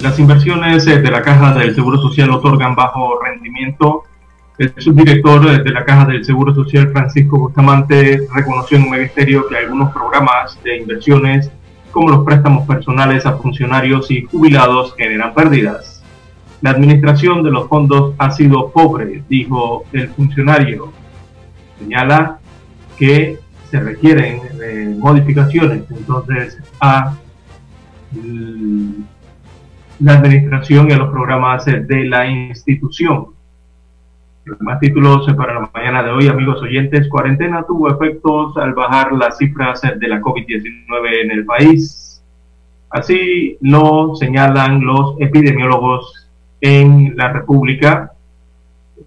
Las inversiones eh, de la Caja del Seguro Social otorgan bajo rendimiento. El subdirector eh, de la Caja del Seguro Social, Francisco Bustamante, reconoció en un ministerio que algunos programas de inversiones, como los préstamos personales a funcionarios y jubilados, generan pérdidas. La administración de los fondos ha sido pobre, dijo el funcionario. Señala que se requieren eh, modificaciones entonces a la administración y a los programas de la institución. Los más títulos para la mañana de hoy, amigos oyentes, cuarentena tuvo efectos al bajar las cifras de la COVID-19 en el país. Así lo señalan los epidemiólogos en la República.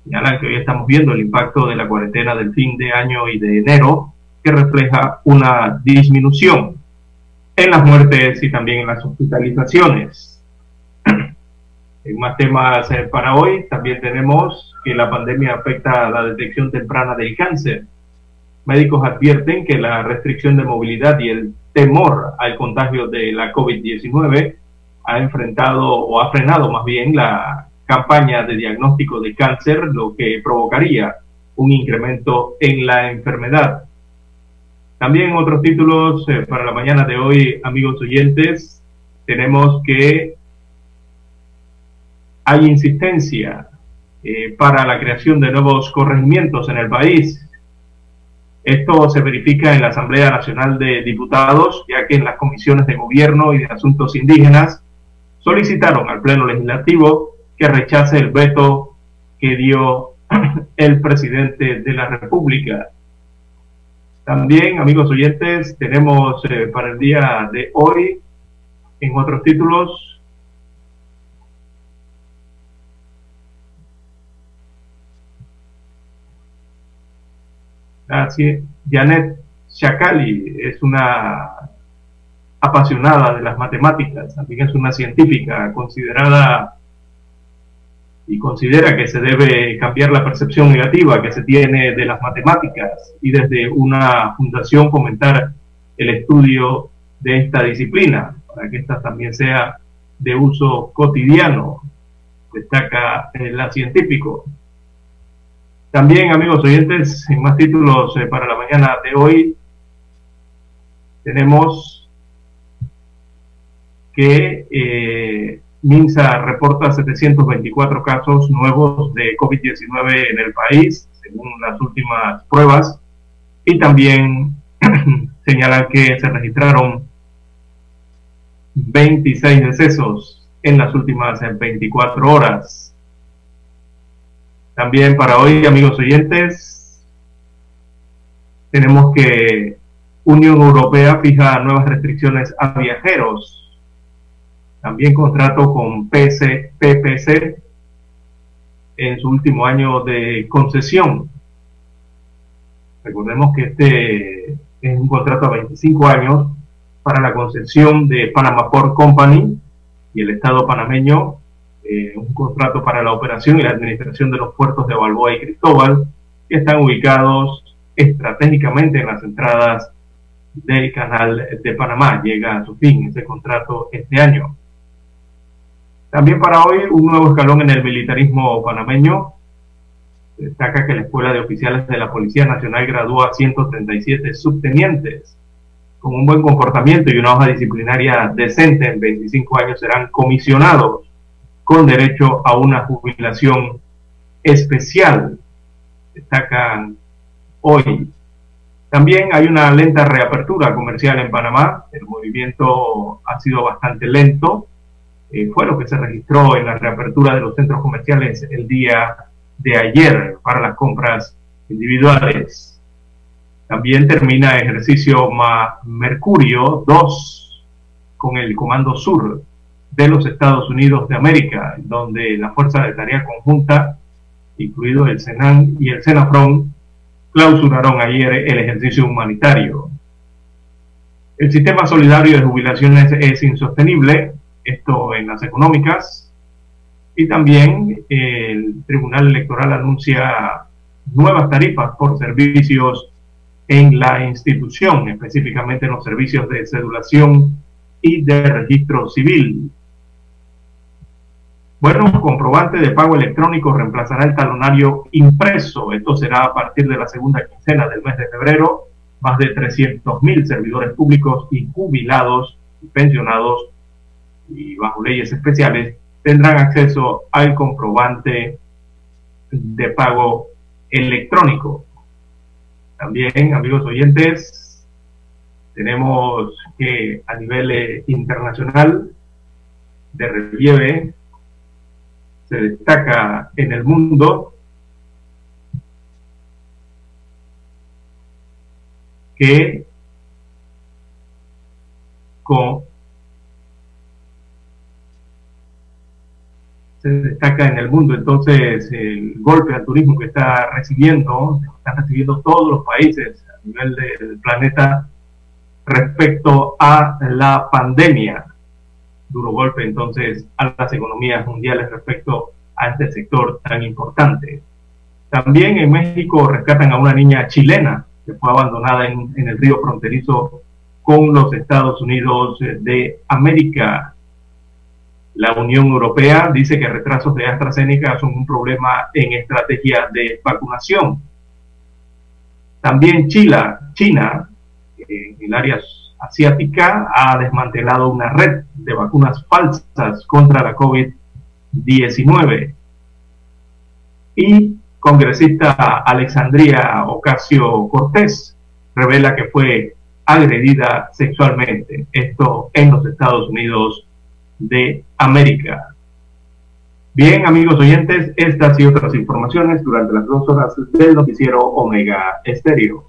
Señalan que hoy estamos viendo el impacto de la cuarentena del fin de año y de enero, que refleja una disminución en las muertes y también en las hospitalizaciones. En más temas eh, para hoy, también tenemos que la pandemia afecta a la detección temprana del cáncer. Médicos advierten que la restricción de movilidad y el temor al contagio de la COVID-19 ha enfrentado o ha frenado más bien la campaña de diagnóstico de cáncer, lo que provocaría un incremento en la enfermedad. También otros títulos eh, para la mañana de hoy, amigos oyentes, tenemos que hay insistencia eh, para la creación de nuevos corregimientos en el país. Esto se verifica en la Asamblea Nacional de Diputados, ya que en las comisiones de gobierno y de asuntos indígenas solicitaron al Pleno Legislativo que rechace el veto que dio el presidente de la República. También, amigos oyentes, tenemos eh, para el día de hoy, en otros títulos, Así, Janet Shakali es una apasionada de las matemáticas, también es una científica considerada y considera que se debe cambiar la percepción negativa que se tiene de las matemáticas y desde una fundación fomentar el estudio de esta disciplina para que esta también sea de uso cotidiano, destaca la científico. También, amigos oyentes, en más títulos eh, para la mañana de hoy, tenemos que eh, MINSA reporta 724 casos nuevos de COVID-19 en el país, según las últimas pruebas, y también señalan que se registraron 26 decesos en las últimas 24 horas. También para hoy, amigos oyentes, tenemos que Unión Europea fija nuevas restricciones a viajeros también contrato con PC, PPC en su último año de concesión. Recordemos que este es un contrato a 25 años para la concesión de Panama Port Company y el Estado panameño, eh, un contrato para la operación y la administración de los puertos de Balboa y Cristóbal, que están ubicados estratégicamente en las entradas del canal de Panamá. Llega a su fin ese contrato este año. También para hoy un nuevo escalón en el militarismo panameño. Destaca que la Escuela de Oficiales de la Policía Nacional gradúa a 137 subtenientes con un buen comportamiento y una hoja disciplinaria decente en 25 años serán comisionados con derecho a una jubilación especial. Destacan hoy. También hay una lenta reapertura comercial en Panamá. El movimiento ha sido bastante lento eh, fue lo que se registró en la reapertura de los centros comerciales el día de ayer para las compras individuales. También termina ejercicio Mercurio 2 con el Comando Sur de los Estados Unidos de América, donde la Fuerza de Tarea Conjunta, incluido el Senan y el Senafron, clausuraron ayer el ejercicio humanitario. El sistema solidario de jubilaciones es insostenible, esto en las económicas. Y también el Tribunal Electoral anuncia nuevas tarifas por servicios en la institución, específicamente en los servicios de cedulación y de registro civil. Bueno, un comprobante de pago electrónico reemplazará el talonario impreso. Esto será a partir de la segunda quincena del mes de febrero. Más de 300.000 servidores públicos y jubilados y pensionados y bajo leyes especiales tendrán acceso al comprobante de pago electrónico. También, amigos oyentes, tenemos que a nivel eh, internacional de relieve se destaca en el mundo que con se destaca en el mundo. Entonces, el golpe al turismo que está recibiendo, están recibiendo todos los países a nivel del planeta respecto a la pandemia. Duro golpe entonces a las economías mundiales respecto a este sector tan importante. También en México rescatan a una niña chilena que fue abandonada en, el río fronterizo con los Estados Unidos de América. La Unión Europea dice que retrasos de AstraZeneca son un problema en estrategia de vacunación. También Chile, China, en el área asiática, ha desmantelado una red de vacunas falsas contra la COVID-19. Y congresista Alexandria Ocasio Cortés revela que fue agredida sexualmente, esto en los Estados Unidos de América. Bien, amigos oyentes, estas y otras informaciones durante las dos horas del noticiero Omega Estéreo.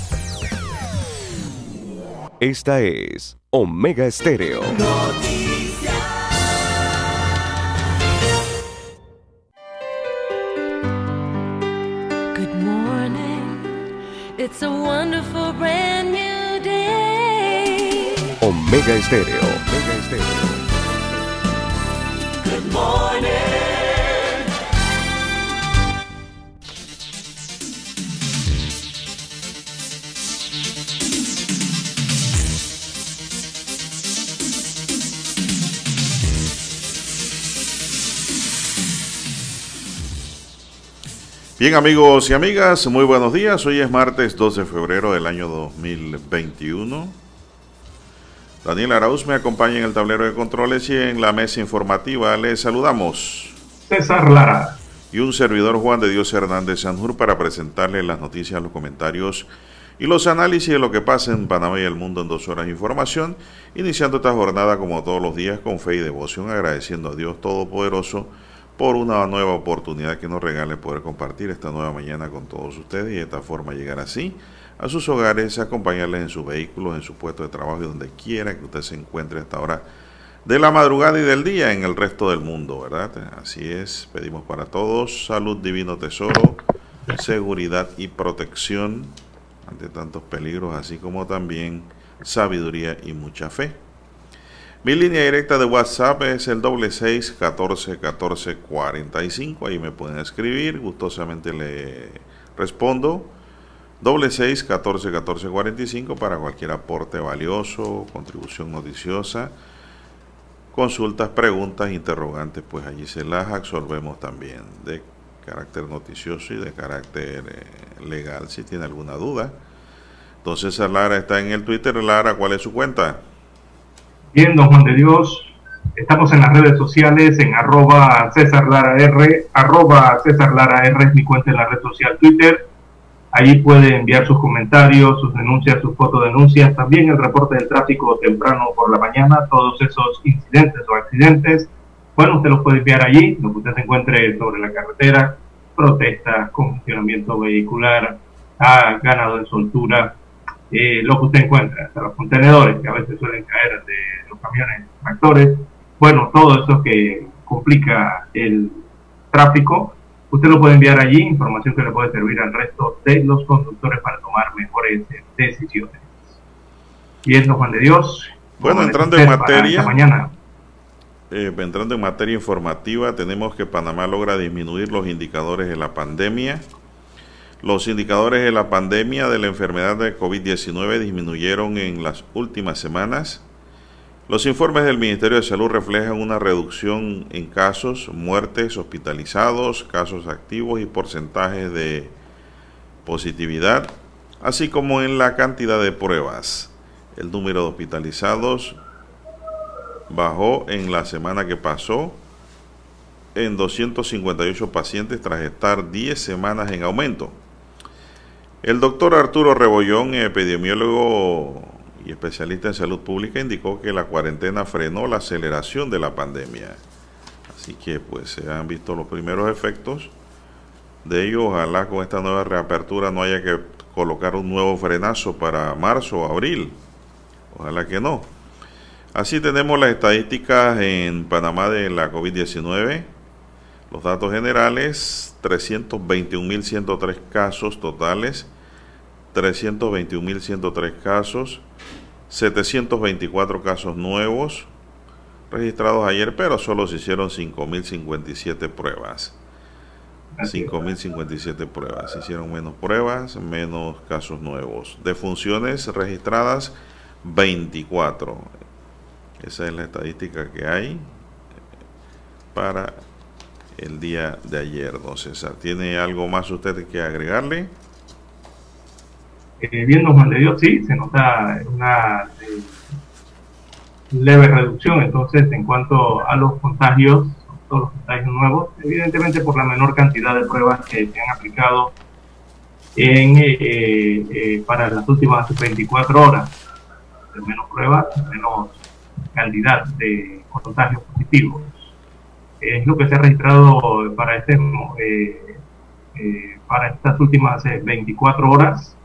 Esta es Omega Estéreo. Good morning. It's a wonderful brand new day. Omega Estéreo. Bien amigos y amigas, muy buenos días. Hoy es martes 12 de febrero del año 2021. Daniel Arauz me acompaña en el tablero de controles y en la mesa informativa les saludamos. César Lara. Y un servidor Juan de Dios Hernández Sanjur para presentarle las noticias, los comentarios y los análisis de lo que pasa en Panamá y el mundo en dos horas de información, iniciando esta jornada como todos los días con fe y devoción, agradeciendo a Dios Todopoderoso por una nueva oportunidad que nos regale poder compartir esta nueva mañana con todos ustedes y de esta forma llegar así a sus hogares, acompañarles en sus vehículos, en su puesto de trabajo y donde quiera que usted se encuentre a esta hora de la madrugada y del día en el resto del mundo, ¿verdad? Así es, pedimos para todos salud, divino tesoro, seguridad y protección ante tantos peligros, así como también sabiduría y mucha fe. Mi línea directa de WhatsApp es el doble seis catorce catorce cuarenta y cinco. Ahí me pueden escribir, gustosamente le respondo. Doble seis catorce catorce cuarenta y cinco para cualquier aporte valioso, contribución noticiosa, consultas, preguntas, interrogantes, pues allí se las absorbemos también de carácter noticioso y de carácter eh, legal si tiene alguna duda. Entonces Lara está en el Twitter. Lara, ¿cuál es su cuenta? Bien, don Juan de Dios, estamos en las redes sociales en arroba César R, arroba César Lara R es mi cuenta en la red social Twitter. Allí puede enviar sus comentarios, sus denuncias, sus fotodenuncias, también el reporte del tráfico temprano por la mañana, todos esos incidentes o accidentes. Bueno, usted los puede enviar allí, lo que usted se encuentre sobre la carretera, protestas, congestionamiento vehicular, ha ganado en soltura, eh, lo que usted encuentra, hasta los contenedores que a veces suelen caer de camiones tractores, bueno, todo eso que complica el tráfico, usted lo puede enviar allí, información que le puede servir al resto de los conductores para tomar mejores decisiones. Y es Juan de Dios. Bueno, entrando en materia. Mañana. Eh, entrando en materia informativa, tenemos que Panamá logra disminuir los indicadores de la pandemia. Los indicadores de la pandemia de la enfermedad de COVID-19 disminuyeron en las últimas semanas. Los informes del Ministerio de Salud reflejan una reducción en casos, muertes, hospitalizados, casos activos y porcentajes de positividad, así como en la cantidad de pruebas. El número de hospitalizados bajó en la semana que pasó en 258 pacientes tras estar 10 semanas en aumento. El doctor Arturo Rebollón, epidemiólogo especialista en salud pública, indicó que la cuarentena frenó la aceleración de la pandemia. Así que pues se han visto los primeros efectos de ello. Ojalá con esta nueva reapertura no haya que colocar un nuevo frenazo para marzo o abril. Ojalá que no. Así tenemos las estadísticas en Panamá de la COVID-19. Los datos generales, 321.103 casos totales, 321.103 casos, 724 casos nuevos registrados ayer, pero solo se hicieron 5.057 pruebas. 5.057 pruebas. Se hicieron menos pruebas, menos casos nuevos. De funciones registradas, 24. Esa es la estadística que hay para el día de ayer, don César. ¿Tiene algo más usted que agregarle? Eh, Juan de Dios, sí, se nota una eh, leve reducción. Entonces, en cuanto a los contagios, todos los contagios nuevos, evidentemente por la menor cantidad de pruebas que se han aplicado en, eh, eh, para las últimas 24 horas. Menos pruebas, menos cantidad de contagios positivos. Es lo que se ha registrado para, este, para estas últimas 24 eh, horas.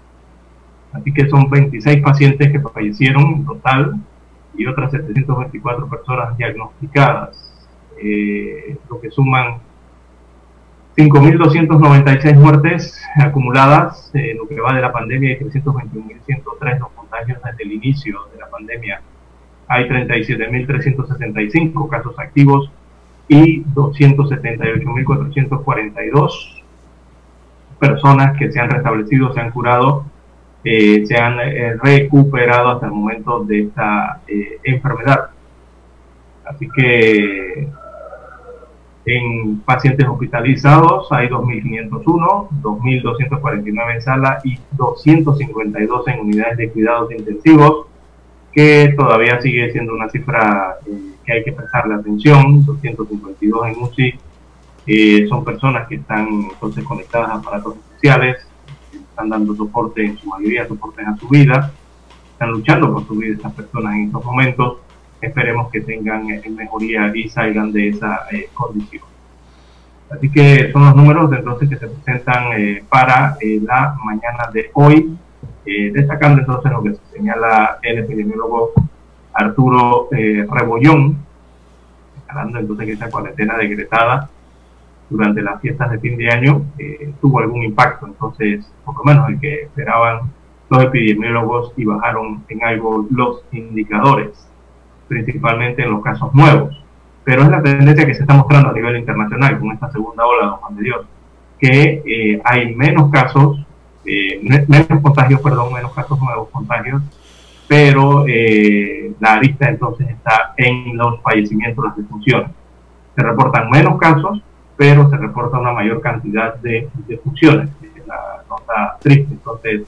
Así que son 26 pacientes que fallecieron en total y otras 724 personas diagnosticadas, lo que suman 5.296 muertes acumuladas en lo que va de la pandemia y 321.103 los contagios desde el inicio de la pandemia. Hay 37.365 casos activos y 278.442 personas que se han restablecido, se han curado, se han eh, recuperado hasta el momento de esta eh, enfermedad. Así que en pacientes hospitalizados hay 2.501, 2.249 en sala y 252 en unidades de cuidados intensivos que todavía sigue siendo una cifra eh, que hay que prestarle atención, 252 en UCI, eh, son personas que están entonces conectadas a aparatos especiales, están dando soporte, en su mayoría soporte a su vida, están luchando por su vida estas personas en estos momentos, esperemos que tengan eh, mejoría y salgan de esa condición. Así que son los números entonces que se presentan para la mañana de hoy. Eh, destacando entonces lo que señala el epidemiólogo Arturo eh, Rebollón, hablando entonces que esta cuarentena decretada durante las fiestas de fin de año eh, tuvo algún impacto, entonces por lo menos el que esperaban los epidemiólogos y bajaron en algo los indicadores, principalmente en los casos nuevos. Pero es la tendencia que se está mostrando a nivel internacional con esta segunda ola, don Juan de Dios, que hay menos casos eh, menos contagios, perdón, menos casos nuevos contagios, pero eh, la arista entonces está en los fallecimientos, las defunciones. Se reportan menos casos, pero se reporta una mayor cantidad de defunciones. La nota triste, entonces,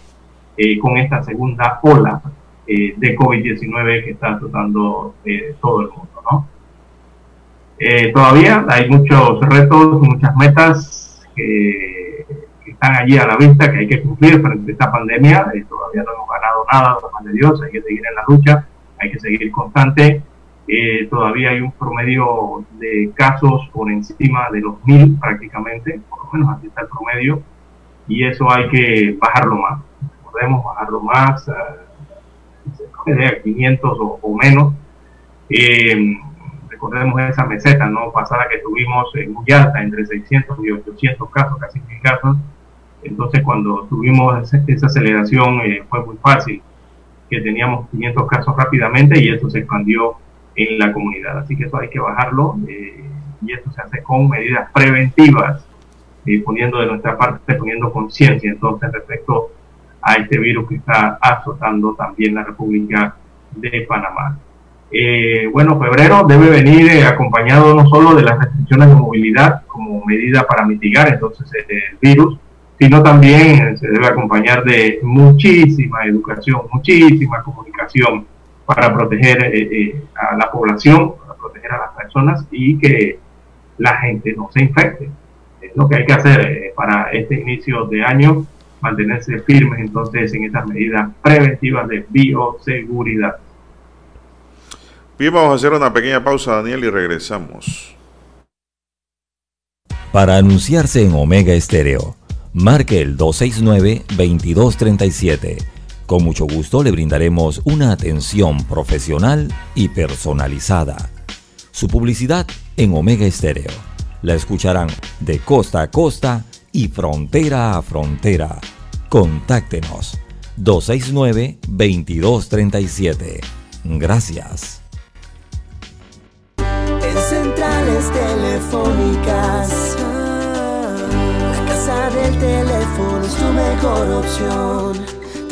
eh, con esta segunda ola de COVID-19 que está tratando todo el mundo, ¿no? todavía hay muchos retos, muchas metas que están allí a la vista que hay que cumplir frente a esta pandemia. Eh, todavía no hemos ganado nada, por de Dios, hay que seguir en la lucha, hay que seguir constante. Eh, todavía hay un promedio de casos por encima de los mil prácticamente, por lo menos así está el promedio, y eso hay que bajarlo más. Podemos bajarlo más, a 500 o, menos. Eh, recordemos esa meseta no pasada que tuvimos en muy alta, entre 600 y 800 casos, casi mil casos. Entonces, cuando tuvimos esa, aceleración, eh, fue muy fácil, que teníamos 500 casos rápidamente y eso se expandió en la comunidad. Así que eso hay que bajarlo eh, y esto se hace con medidas preventivas, eh, poniendo de nuestra parte, poniendo conciencia entonces respecto a este virus que está azotando también la República de Panamá. Eh, bueno, febrero debe venir eh, acompañado no solo de las restricciones de movilidad como medida para mitigar entonces el virus, sino también se debe acompañar de muchísima educación, muchísima comunicación para proteger eh, a la población, para proteger a las personas y que la gente no se infecte. Es lo que hay que hacer para este inicio de año, mantenerse firmes entonces en estas medidas preventivas de bioseguridad. Bien, vamos a hacer una pequeña pausa, Daniel, y regresamos. Para anunciarse en Omega Estéreo, marque el 269-2237. Con mucho gusto le brindaremos una atención profesional y personalizada. Su publicidad en Omega Estéreo. La escucharán de costa a costa y frontera a frontera. Contáctenos 269-2237. Gracias. centrales telefónicas. La casa del teléfono es tu mejor opción.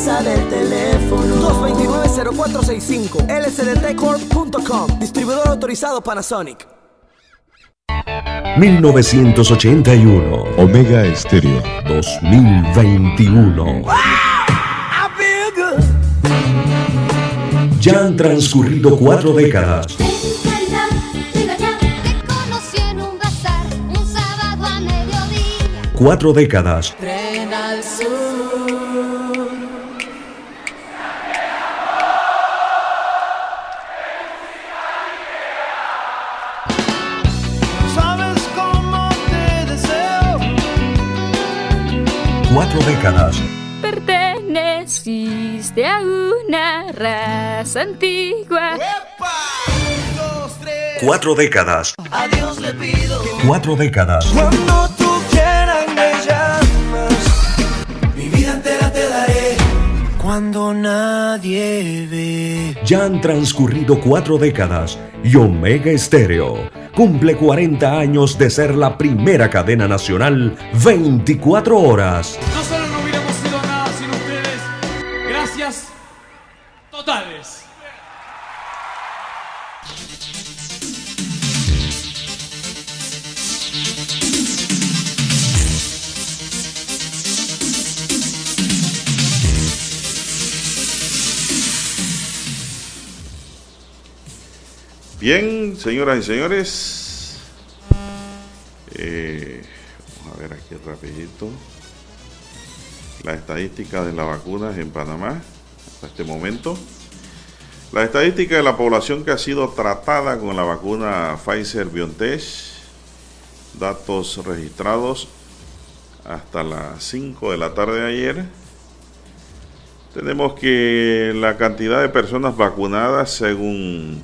Casa del teléfono. 229-0465. lsdtcorp.com. Distribuidor autorizado Panasonic. 1981. Omega Estéreo 2021. Ya han transcurrido cuatro décadas. Cuatro décadas. Cuatro décadas. Perteneciste a una raza antigua. Cuatro décadas. Adiós le pido. Cuatro décadas. Cuando tú quieras me llamas. Mi vida entera te daré. Cuando nadie ve. Ya han transcurrido cuatro décadas y Omega Estéreo cumple 40 años de ser la primera cadena nacional 24 horas. No Bien, señoras y señores. Eh, vamos a ver aquí rapidito. La estadística de las vacunas en Panamá hasta este momento. La estadística de la población que ha sido tratada con la vacuna Pfizer BioNTech. Datos registrados hasta las 5 de la tarde de ayer. Tenemos que la cantidad de personas vacunadas según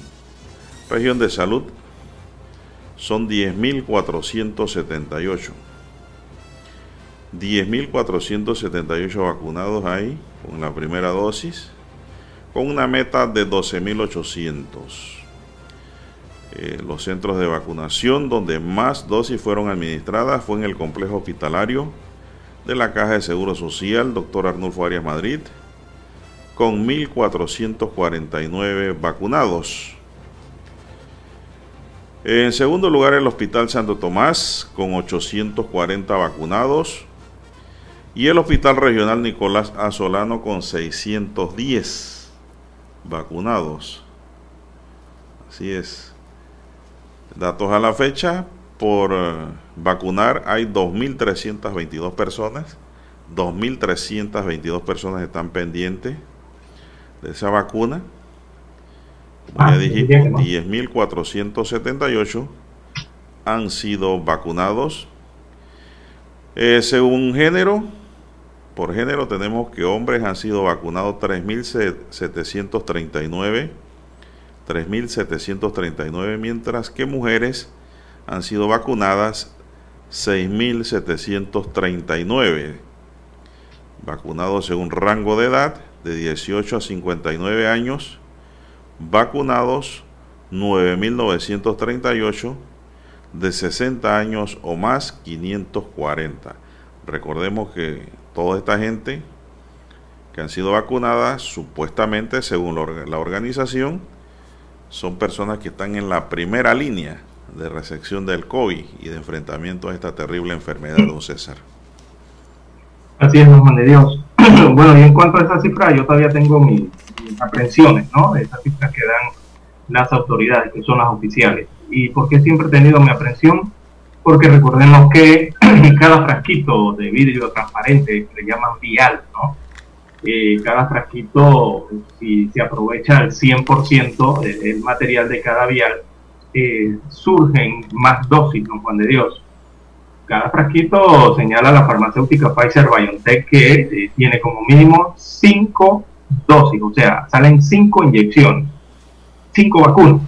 región de salud son 10.478. 10.478 vacunados ahí con la primera dosis, con una meta de 12.800. Eh, los centros de vacunación donde más dosis fueron administradas fue en el complejo hospitalario de la Caja de Seguro Social, doctor Arnulfo Arias Madrid, con 1.449 vacunados. En segundo lugar, el Hospital Santo Tomás, con 840 vacunados. Y el Hospital Regional Nicolás Azolano, con 610 vacunados. Así es. Datos a la fecha, por eh, vacunar hay 2.322 personas. 2.322 personas están pendientes de esa vacuna. Como ya dijimos, 10.478 han sido vacunados. Eh, según género, por género tenemos que hombres han sido vacunados 3.739, 3.739, mientras que mujeres han sido vacunadas 6.739. Vacunados según rango de edad de 18 a 59 años, vacunados 9.938, de 60 años o más 540. Recordemos que toda esta gente que han sido vacunadas, supuestamente, según la organización, son personas que están en la primera línea de recepción del COVID y de enfrentamiento a esta terrible enfermedad, don César. Así es, don Juan de Dios. bueno, y en cuanto a esa cifra, yo todavía tengo mis, aprensiones, ¿no? De esas cifras que dan las autoridades, que son las oficiales. ¿Y por qué siempre he tenido mi aprensión? Porque recordemos que cada frasquito de vidrio transparente, que le llaman vial, ¿no? Eh, cada frasquito, si se aprovecha al 100% el material de cada vial, eh, surgen más dosis, don Juan de Dios. Cada frasquito señala la farmacéutica Pfizer BioNTech que eh, tiene como mínimo cinco dosis, o sea, salen cinco inyecciones, cinco vacunas,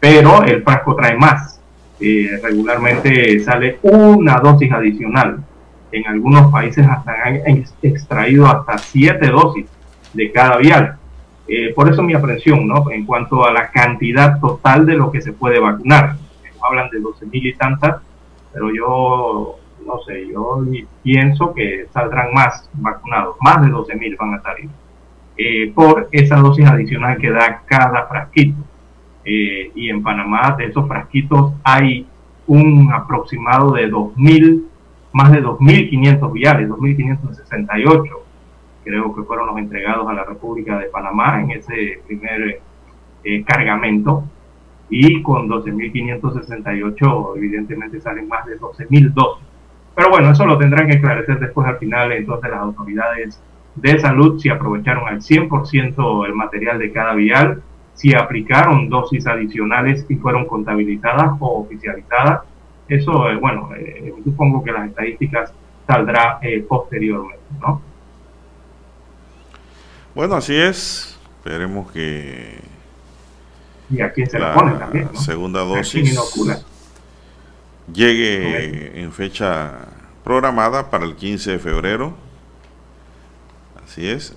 pero el frasco trae más. Eh, regularmente sale una dosis adicional. En algunos países hasta han extraído hasta siete dosis de cada vial. Eh, por eso mi aprensión, ¿no? En cuanto a la cantidad total de lo que se puede vacunar. Hablan de 12 mil y tantas, pero yo, no sé, yo pienso que saldrán más vacunados, más de 12 mil van a salir, eh, por esa dosis adicional que da cada frasquito. Eh, y en Panamá, de esos frasquitos, hay un aproximado de 2.000, más de 2.500 viales, 2.568 creo que fueron los entregados a la República de Panamá en ese primer eh, cargamento. Y con 12.568, evidentemente salen más de 12.000 dosis. Pero bueno, eso lo tendrán que esclarecer después al final, entonces las autoridades de salud si aprovecharon al 100% el material de cada vial, si aplicaron dosis adicionales y fueron contabilizadas o oficializadas. Eso, eh, bueno, eh, supongo que las estadísticas saldrá posteriormente, ¿no? Bueno, así es. Esperemos que y a quién se la pone también, segunda dosis llegue en fecha programada para el 15 de febrero. Así es.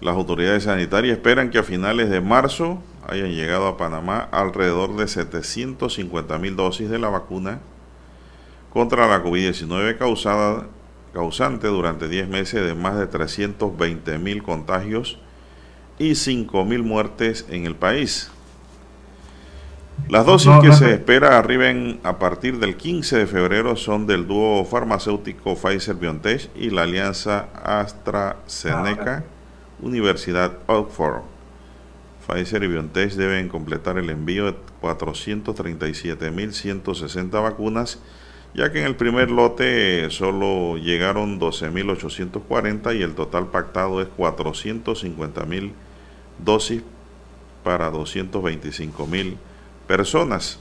Las autoridades sanitarias esperan que a finales de marzo hayan llegado a Panamá alrededor de 750 mil dosis de la vacuna contra la COVID-19 causada causante durante 10 meses de más de 320 mil contagios y 5 mil muertes en el país. Las dosis que se espera arriben a partir del 15 de febrero son del dúo farmacéutico Pfizer-BioNTech y la alianza AstraZeneca Universidad Oxford. Pfizer y BioNTech deben completar el envío de 437.160 vacunas ya que en el primer lote solo llegaron 12.840 y el total pactado es 450.000 dosis para 225.000 personas.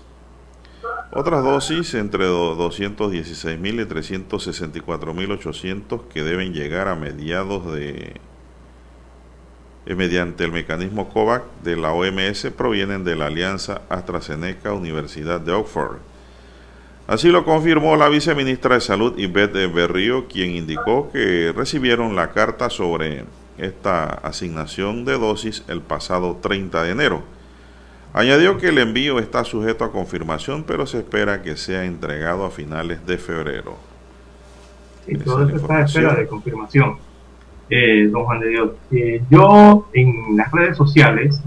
Otras dosis entre 216.000 y 364.800 que deben llegar a mediados de eh, mediante el mecanismo COVAX de la OMS provienen de la alianza AstraZeneca Universidad de Oxford. Así lo confirmó la viceministra de Salud Yvette Berrío, quien indicó que recibieron la carta sobre esta asignación de dosis el pasado 30 de enero. Añadió que el envío está sujeto a confirmación, pero se espera que sea entregado a finales de febrero. Sí, todo eso está a espera de confirmación, eh, don Juan de Dios. Eh, yo en las redes sociales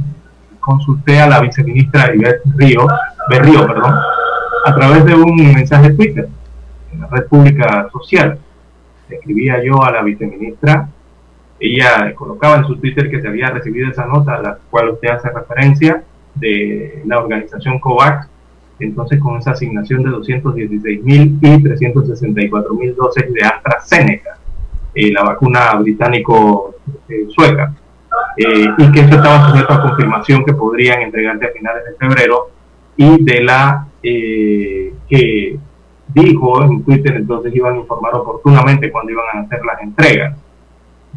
consulté a la viceministra Ivette Río, Berrío, perdón, a través de un mensaje Twitter en la red pública social. Escribía yo a la viceministra, ella colocaba en su Twitter que se había recibido esa nota a la cual usted hace referencia de la organización COVAX entonces con esa asignación de 216 mil y 364 mil dosis de AstraZeneca, eh, la vacuna británico-sueca, eh, y que eso estaba sujeto a confirmación que podrían entregarse a finales de febrero, y de la que dijo en Twitter entonces iban a informar oportunamente cuando iban a hacer las entregas.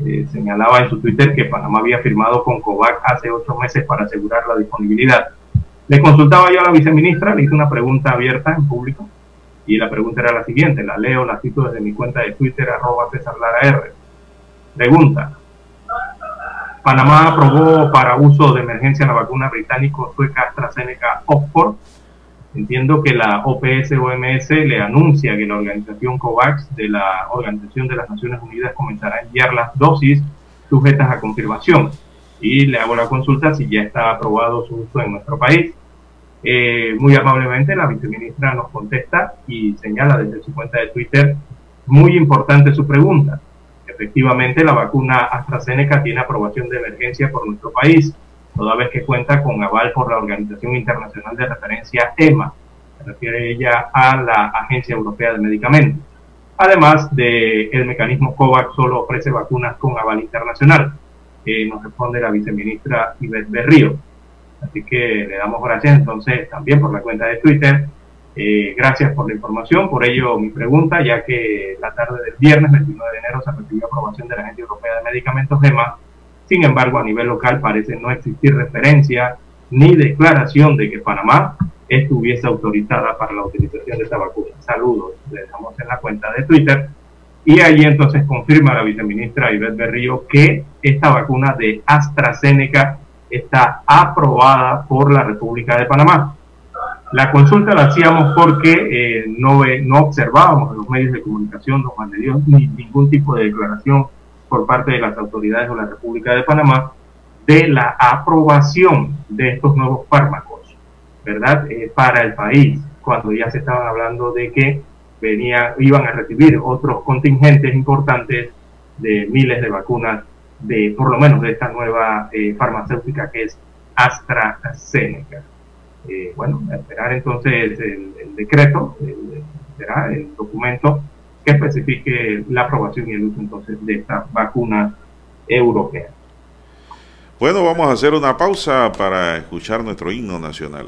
Eh, señalaba en su Twitter que Panamá había firmado con COVAC hace ocho meses para asegurar la disponibilidad. Le consultaba yo a la viceministra, le hice una pregunta abierta en público y la pregunta era la siguiente, la leo, la cito desde mi cuenta de Twitter, arroba César Lara R. Pregunta, Panamá aprobó para uso de emergencia la vacuna británico-sueca AstraZeneca Oxford Entiendo que la OPS-OMS le anuncia que la organización COVAX de la Organización de las Naciones Unidas comenzará a enviar las dosis sujetas a confirmación. Y le hago la consulta si ya está aprobado su uso en nuestro país. Eh, muy amablemente la viceministra nos contesta y señala desde su cuenta de Twitter, muy importante su pregunta. Efectivamente, la vacuna AstraZeneca tiene aprobación de emergencia por nuestro país toda vez que cuenta con aval por la Organización Internacional de Referencia EMA, se refiere ella a la Agencia Europea de Medicamentos. Además de el mecanismo COVAX solo ofrece vacunas con aval internacional, que nos responde la viceministra Ivette Berrío. Así que le damos gracias entonces también por la cuenta de Twitter. Eh, gracias por la información, por ello mi pregunta, ya que la tarde del viernes 29 de enero se recibió aprobación de la Agencia Europea de Medicamentos EMA sin embargo, a nivel local parece no existir referencia ni declaración de que Panamá estuviese autorizada para la utilización de esta vacuna. Saludos, le dejamos en la cuenta de Twitter. Y ahí entonces confirma la viceministra Ivette Berrío que esta vacuna de AstraZeneca está aprobada por la República de Panamá. La consulta la hacíamos porque eh, no, no observábamos en los medios de comunicación, don Juan de Dios, ni ningún tipo de declaración por parte de las autoridades de la República de Panamá de la aprobación de estos nuevos fármacos, ¿verdad? Eh, para el país, cuando ya se estaban hablando de que venía, iban a recibir otros contingentes importantes de miles de vacunas, de por lo menos de esta nueva eh, farmacéutica que es AstraZeneca. Eh, bueno, esperar entonces el, decreto, el, el documento que especifique la aprobación y el uso entonces de esta vacuna europea. Bueno, vamos a hacer una pausa para escuchar nuestro himno nacional.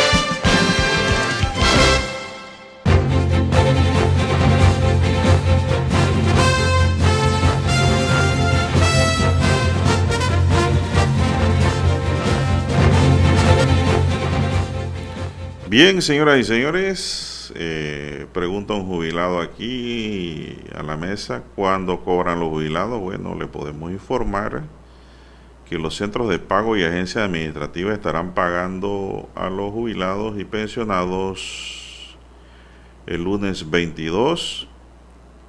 Bien, señoras y señores, eh, pregunta un jubilado aquí a la mesa, ¿cuándo cobran los jubilados? Bueno, le podemos informar que los centros de pago y agencias administrativas estarán pagando a los jubilados y pensionados el lunes 22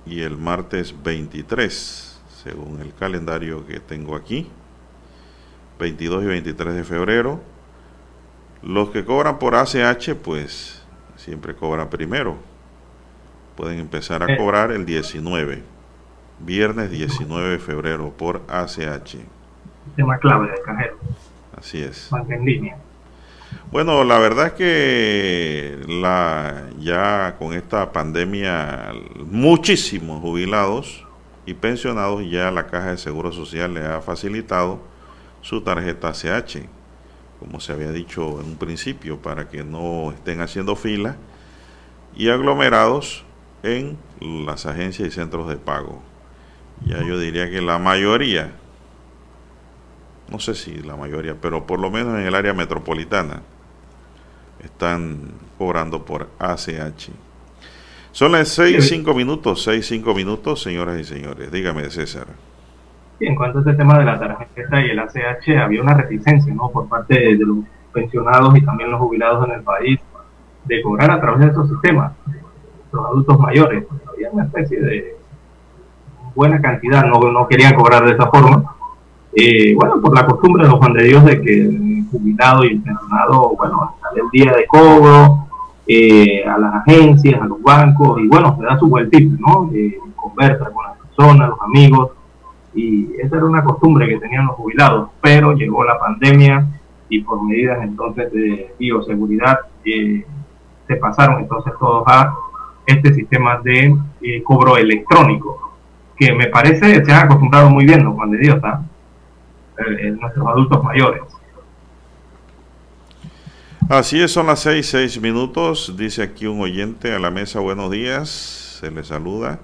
y el martes 23, según el calendario que tengo aquí, 22 y 23 de febrero los que cobran por ACH, pues siempre cobran primero. Pueden empezar a Eh. cobrar el 19, viernes 19 de febrero por ACH. Tema clave del cajero, Así es. banca en línea. Bueno, la verdad es que la, ya con esta pandemia, muchísimos jubilados y pensionados ya la Caja de Seguro Social le ha facilitado su tarjeta ACH, como se había dicho en un principio, para que no estén haciendo fila y aglomerados en las agencias y centros de pago. Ya yo diría que la mayoría, no sé si la mayoría, pero por lo menos en el área metropolitana, están cobrando por ACH. Son las 6, 5 minutos, 6, 5 minutos, señoras y señores. Dígame, César. En cuanto a este tema de la tarjeta y el ACH, había una reticencia ¿no? por parte de, los pensionados y también los jubilados en el país de cobrar a través de estos sistemas. Los adultos mayores, había una especie de buena cantidad, no, no querían cobrar de esa forma. Eh, bueno, por la costumbre de los Juan de Dios de que el jubilado y el pensionado, bueno, hasta el día de cobro, eh, a las agencias, a los bancos, y bueno, se da su vueltito, ¿no? Eh, conversa con las personas, los amigos, y esa era una costumbre que tenían los jubilados, pero llegó la pandemia y por medidas entonces de bioseguridad eh, se pasaron entonces todos a este sistema de eh, cobro electrónico, que me parece se han acostumbrado muy bien los Juan de Dios, ¿ah? Eh, eh, nuestros adultos mayores. Así es, son las 6, 6 minutos. Dice aquí un oyente a la mesa, buenos días, se le saluda.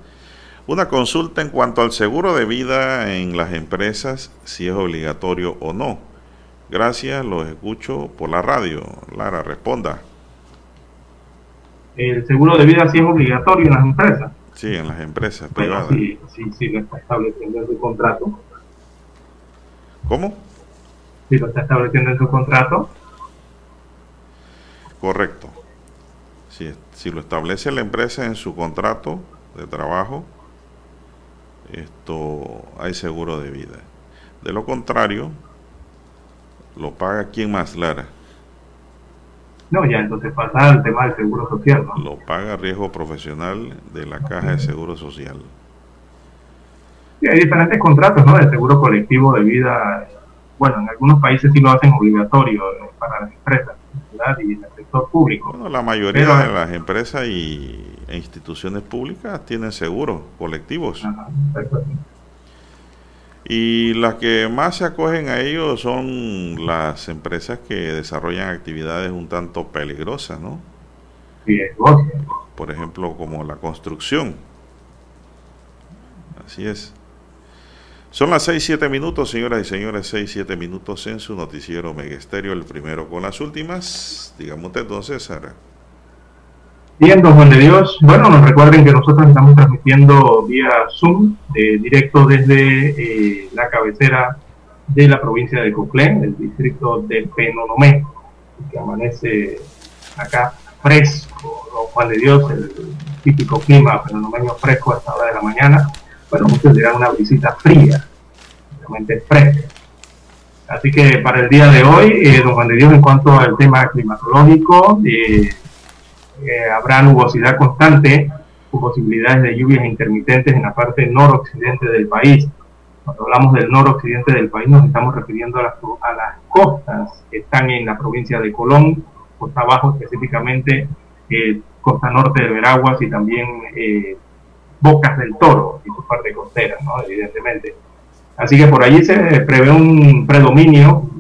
Una consulta en cuanto al seguro de vida en las empresas, si es obligatorio o no. Gracias, los escucho por la radio. Lara, responda. El seguro de vida sí es obligatorio en las empresas, Sí, en las empresas pero privadas. sí, sí, sí lo está estableciendo en su contrato. ¿Cómo? Si lo está estableciendo en su contrato, Correcto. Si, si lo establece la empresa en su contrato de trabajo, esto hay seguro de vida. De lo contrario, lo paga quien más, Lara. no, ya entonces pasa al tema del seguro social, ¿no? Lo paga riesgo profesional de la caja de seguro social. Sí, hay diferentes contratos, ¿no? De seguro colectivo de vida. Bueno, en algunos países sí lo hacen obligatorio eh, para las empresas ¿verdad? y en el sector público. Bueno, la mayoría Pero- de las empresas y, instituciones públicas tienen seguros colectivos. Y las que más se acogen a ellos son las empresas que desarrollan actividades un tanto peligrosas, ¿no? Por ejemplo, como la construcción. Así es. Son las 6, 7 minutos, señoras y señores, 6, 7 minutos en su noticiero Megesterio, el primero con las últimas. Digamos usted entonces, Sara. Bien, don Juan de Dios. Bueno, nos recuerden que nosotros estamos transmitiendo vía Zoom, eh, directo desde eh, la cabecera de la provincia de Coclén, el distrito de Penonomé, que amanece acá fresco, don Juan de Dios, el típico clima penonomeño fresco a esta hora de la mañana. Bueno, muchos dirán una visita fría, realmente fresca. Así que para el día de hoy, eh, don Juan de Dios, en cuanto al tema climatológico, eh, eh, habrá nubosidad constante con posibilidades de lluvias intermitentes en la parte noroccidente del país. Cuando hablamos del noroccidente del país nos estamos refiriendo a las, a las costas que están en la provincia de Colón, costa abajo específicamente, eh, costa norte de Veraguas y también eh, Bocas del Toro y su parte costera, ¿no? evidentemente. Así que por allí se prevé un predominio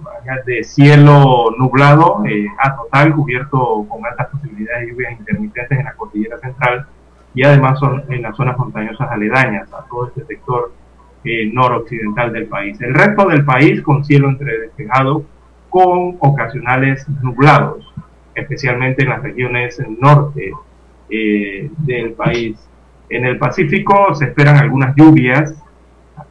de cielo nublado eh, a total, cubierto con altas posibilidades de lluvias intermitentes en la cordillera central y además son en las zonas montañosas aledañas a todo este sector eh, noroccidental del país. El resto del país con cielo entre despejado con ocasionales nublados, especialmente en las regiones norte eh, del país. En el Pacífico se esperan algunas lluvias,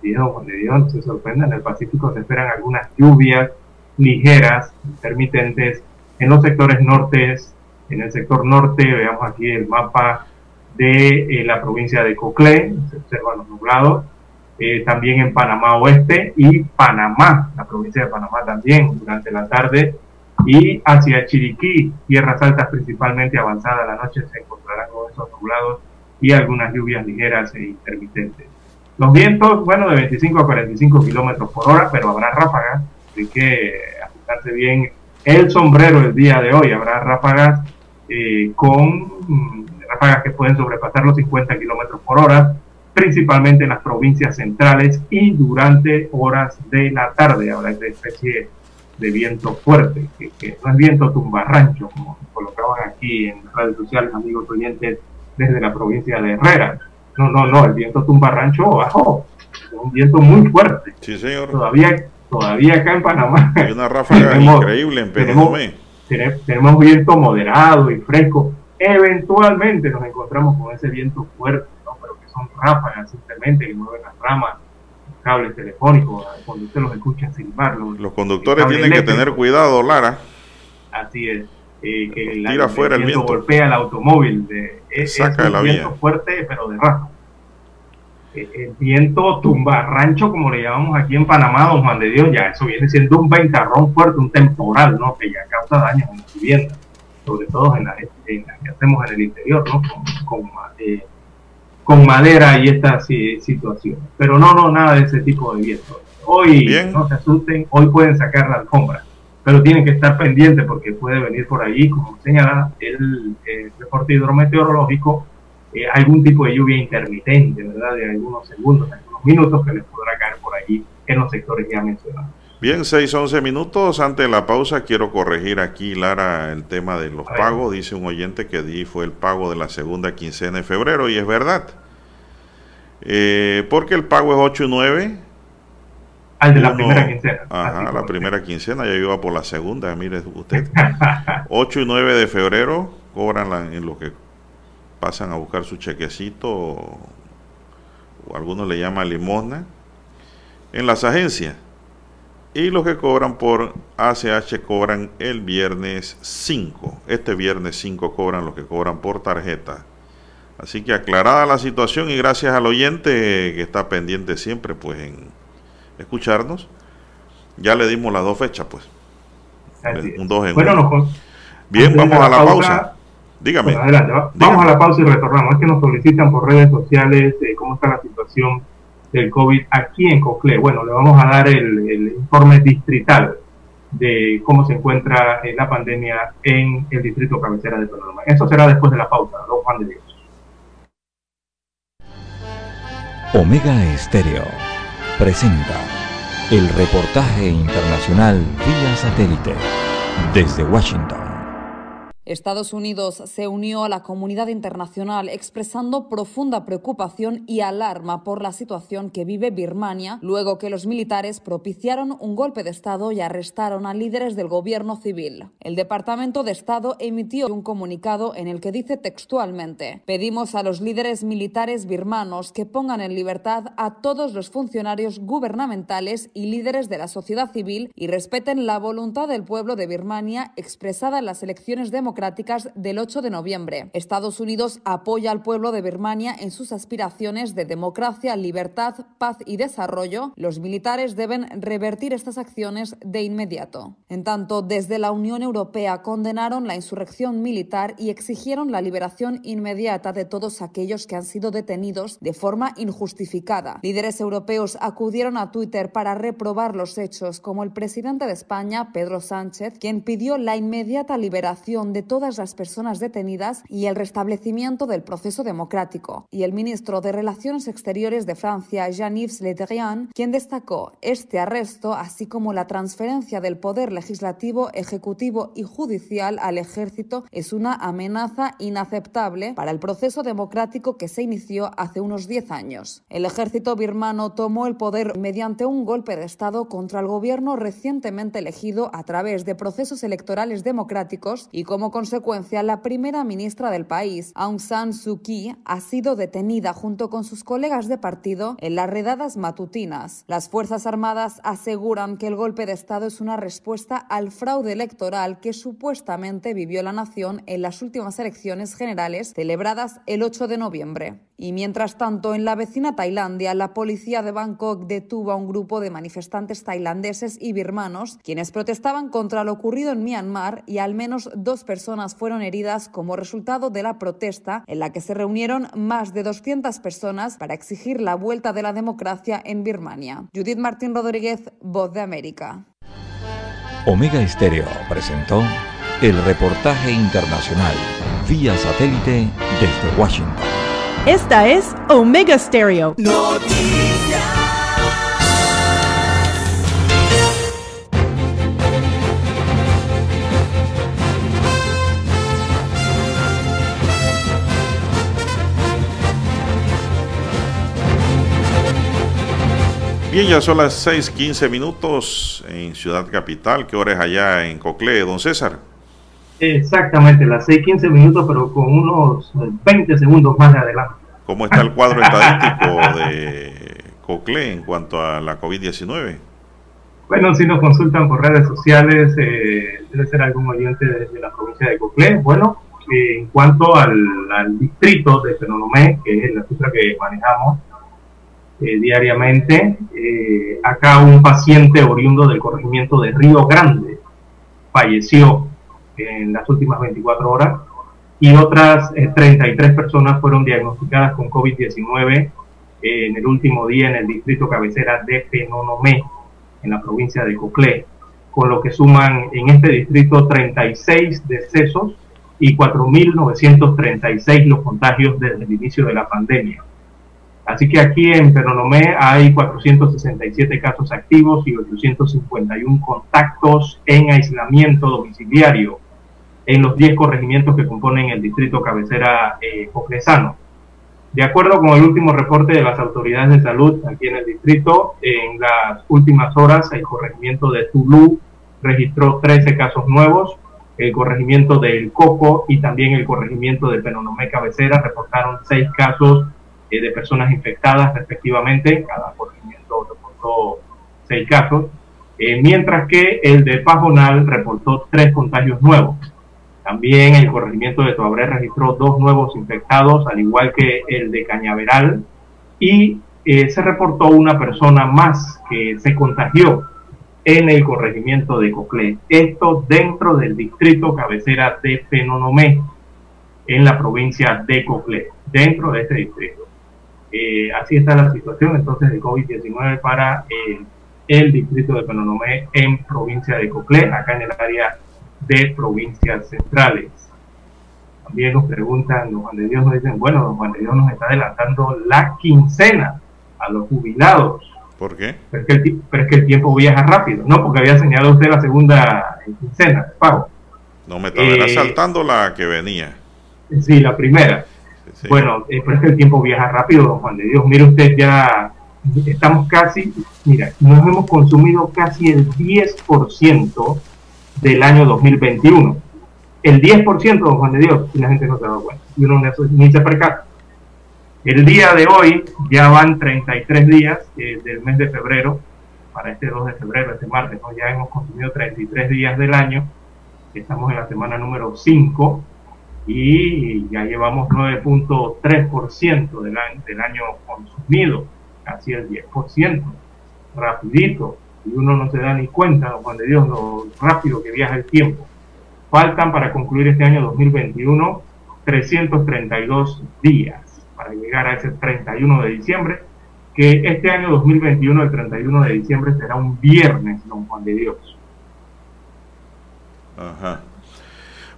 Dios, no se sorprenda, en el Pacífico se esperan algunas lluvias ligeras, intermitentes, en los sectores nortes, en el sector norte, veamos aquí el mapa de eh, la provincia de Coclé, se observan los nublados, eh, también en Panamá Oeste y Panamá, la provincia de Panamá también durante la tarde y hacia Chiriquí, tierras altas principalmente avanzada la noche se encontrarán con esos nublados y algunas lluvias ligeras e intermitentes. Los vientos, bueno, de 25 a 45 kilómetros por hora, pero habrá ráfagas, así que ajustarse bien el sombrero el día de hoy. Habrá ráfagas eh, con ráfagas que pueden sobrepasar los 50 kilómetros por hora, principalmente en las provincias centrales y durante horas de la tarde. Habrá esta especie de viento fuerte, que, no es viento tumbarrancho, como colocaban aquí en redes sociales, amigos oyentes, desde la provincia de Herrera. No, no, no, el viento tumbarrancho bajó, es un viento muy fuerte. Sí, señor. Todavía, todavía acá en Panamá. Hay una ráfaga increíble en Penomé. Tenemos, tenemos viento moderado y fresco. Eventualmente nos encontramos con ese viento fuerte, ¿no? pero que son ráfagas simplemente que mueven las ramas cables telefónicos, cuando usted los escucha silbar. Los, conductores tienen que tener cuidado, Lara. Así es. Eh, que el, Tira fuera el viento, golpea el automóvil. De, Saca de la viento fuerte, pero de rato. Eh, el, viento tumbarrancho, como le llamamos aquí en Panamá, don Juan de Dios, ya eso viene siendo un ventarrón fuerte, un temporal, ¿no? Que ya causa daños en la vivienda, sobre todo en la, que hacemos en el interior, ¿no? Con, con eh, con madera y esta situación. Pero no, no, nada de ese tipo de viento. Hoy no se asusten, hoy pueden sacar la alfombra, pero tienen que estar pendientes porque puede venir por ahí, como señala el, reporte hidrometeorológico, eh, algún tipo de lluvia intermitente, ¿verdad? De algunos segundos, algunos minutos que les podrá caer por allí en los sectores ya mencionados. Bien, 6, 11 minutos. Antes de la pausa, quiero corregir aquí, Lara, el tema de los pagos. Dice un oyente que di fue el pago de la segunda quincena de febrero, y es verdad. Eh, porque el pago es 8 y 9. Al de la primera quincena. Ajá, la primera quincena, ya iba por la segunda, mire usted. 8 y 9 de febrero cobran en lo que pasan a buscar su chequecito, o, o algunos le llaman limosna, en las agencias y los que cobran por ACH cobran el viernes 5. Este viernes 5 cobran los que cobran por tarjeta. Así que aclarada la situación y gracias al oyente que está pendiente siempre pues en escucharnos, ya le dimos las dos fechas pues. Un 2 en bueno, Bien, vamos a la pausa. Dígame. adelante, vamos a la pausa y retornamos. Es que nos solicitan por redes sociales eh, cómo está la situación del COVID aquí en Cocle. Bueno, le vamos a dar el, informe distrital de cómo se encuentra eh, la pandemia en el distrito cabecera de Panamá. Eso será después de la pausa, don Juan de Dios. Omega Estéreo presenta el reportaje internacional vía satélite desde Washington. Estados Unidos se unió a la comunidad internacional expresando profunda preocupación y alarma por la situación que vive Birmania luego que los militares propiciaron un golpe de Estado y arrestaron a líderes del gobierno civil. El Departamento de Estado emitió un comunicado en el que dice textualmente pedimos a los líderes militares birmanos que pongan en libertad a todos los funcionarios gubernamentales y líderes de la sociedad civil y respeten la voluntad del pueblo de Birmania expresada en las elecciones democráticas democráticas del 8 de noviembre. Estados Unidos apoya al pueblo de Birmania en sus aspiraciones de democracia, libertad, paz y desarrollo. Los militares deben revertir estas acciones de inmediato. En tanto, desde la Unión Europea condenaron la insurrección militar y exigieron la liberación inmediata de todos aquellos que han sido detenidos de forma injustificada. Líderes europeos acudieron a Twitter para reprobar los hechos, como el presidente de España, Pedro Sánchez, quien pidió la inmediata liberación de todas las personas detenidas y el restablecimiento del proceso democrático, y el ministro de Relaciones Exteriores de Francia, Jean-Yves Le Drian, quien destacó este arresto, así como la transferencia del poder legislativo, ejecutivo y judicial al ejército, es una amenaza inaceptable para el proceso democrático que se inició hace unos 10 años. El ejército birmano tomó el poder mediante un golpe de Estado contra el gobierno recientemente elegido a través de procesos electorales democráticos y como consecuencia la primera ministra del país, Aung San Suu Kyi, ha sido detenida junto con sus colegas de partido en las redadas matutinas. Las Fuerzas Armadas aseguran que el golpe de Estado es una respuesta al fraude electoral que supuestamente vivió la nación en las últimas elecciones generales celebradas el 8 de noviembre. Y mientras tanto, en la vecina Tailandia, la policía de Bangkok detuvo a un grupo de manifestantes tailandeses y birmanos, quienes protestaban contra lo ocurrido en Myanmar y al menos dos personas fueron heridas como resultado de la protesta en la que se reunieron más de 200 personas para exigir la vuelta de la democracia en Birmania. Judith Martín Rodríguez, Voz de América. Omega Estéreo presentó el reportaje internacional vía satélite desde Washington. Esta es Omega Stereo. Bien, ya son las 6:15 minutos en Ciudad Capital. ¿Qué hora es allá en Coclé, don César? Exactamente, las 6:15 minutos, pero con unos 20 segundos más de adelante. ¿Cómo está el cuadro estadístico de Coclé en cuanto a la COVID-19? Bueno, si nos consultan por redes sociales, eh, debe ser algún oyente de, la provincia de Coclé. Bueno, eh, en cuanto al, al distrito de Penonomé, que es la cifra que manejamos, eh, diariamente. Eh, acá un paciente oriundo del corregimiento de Río Grande falleció en las últimas 24 horas y otras 33 eh, personas fueron diagnosticadas con COVID-19 en el último día en el distrito cabecera de Penonomé, en la provincia de Coclé, con lo que suman en este distrito 36 decesos y 4.936 los contagios desde el inicio de la pandemia. Así que aquí en Peronomé hay 467 casos activos y 851 contactos en aislamiento domiciliario en los 10 corregimientos que componen el distrito cabecera eh, De acuerdo con el último reporte de las autoridades de salud aquí en el distrito, en las últimas horas el corregimiento de Tulú registró 13 casos nuevos, el corregimiento del Coco y también el corregimiento de Penonomé Cabecera reportaron 6 casos eh, de personas infectadas respectivamente, cada corregimiento reportó seis casos, eh, mientras que el de Pajonal reportó tres contagios nuevos. También el corregimiento de Toabré registró dos nuevos infectados, al igual que el de Cañaveral, y eh, se reportó una persona más que se contagió en el corregimiento de Coclé. Esto dentro del distrito cabecera de Penonomé, en la provincia de Coclé, dentro de este distrito. Eh, así está la situación entonces de COVID-19 para eh, el distrito de Penonomé en provincia de Coclé, acá en el área de provincias centrales. También nos preguntan, los Juan de Dios nos dicen, bueno, don Juan de Dios nos está adelantando la quincena a los jubilados. ¿Por qué? Pero es, que el, pero es que el tiempo viaja rápido, ¿no? Porque había señalado usted la segunda quincena de pago. No me estaba eh, saltando la que venía. Sí, la primera. Bueno, eh, pero es que el tiempo viaja rápido, don Juan de Dios. Mire usted, ya estamos casi, mira, nos hemos consumido casi el 10% del año 2021. El 10%, don Juan de Dios, y la gente no se da cuenta. Y uno ni se percata. El día de hoy ya van 33 días eh, del mes de febrero, para este 2 de febrero, este martes, ¿no? ya hemos consumido 33 días del año Estamos en la semana número 5 y ya llevamos 9.3% del del año consumido, casi el 10%, rapidito, y uno no se da ni cuenta, Juan de Dios, lo rápido que viaja el tiempo. Faltan para concluir este año 2021 332 días para llegar a ese 31 de diciembre, que este año 2021, el 31 de diciembre, será un viernes, don Juan de Dios. Ajá.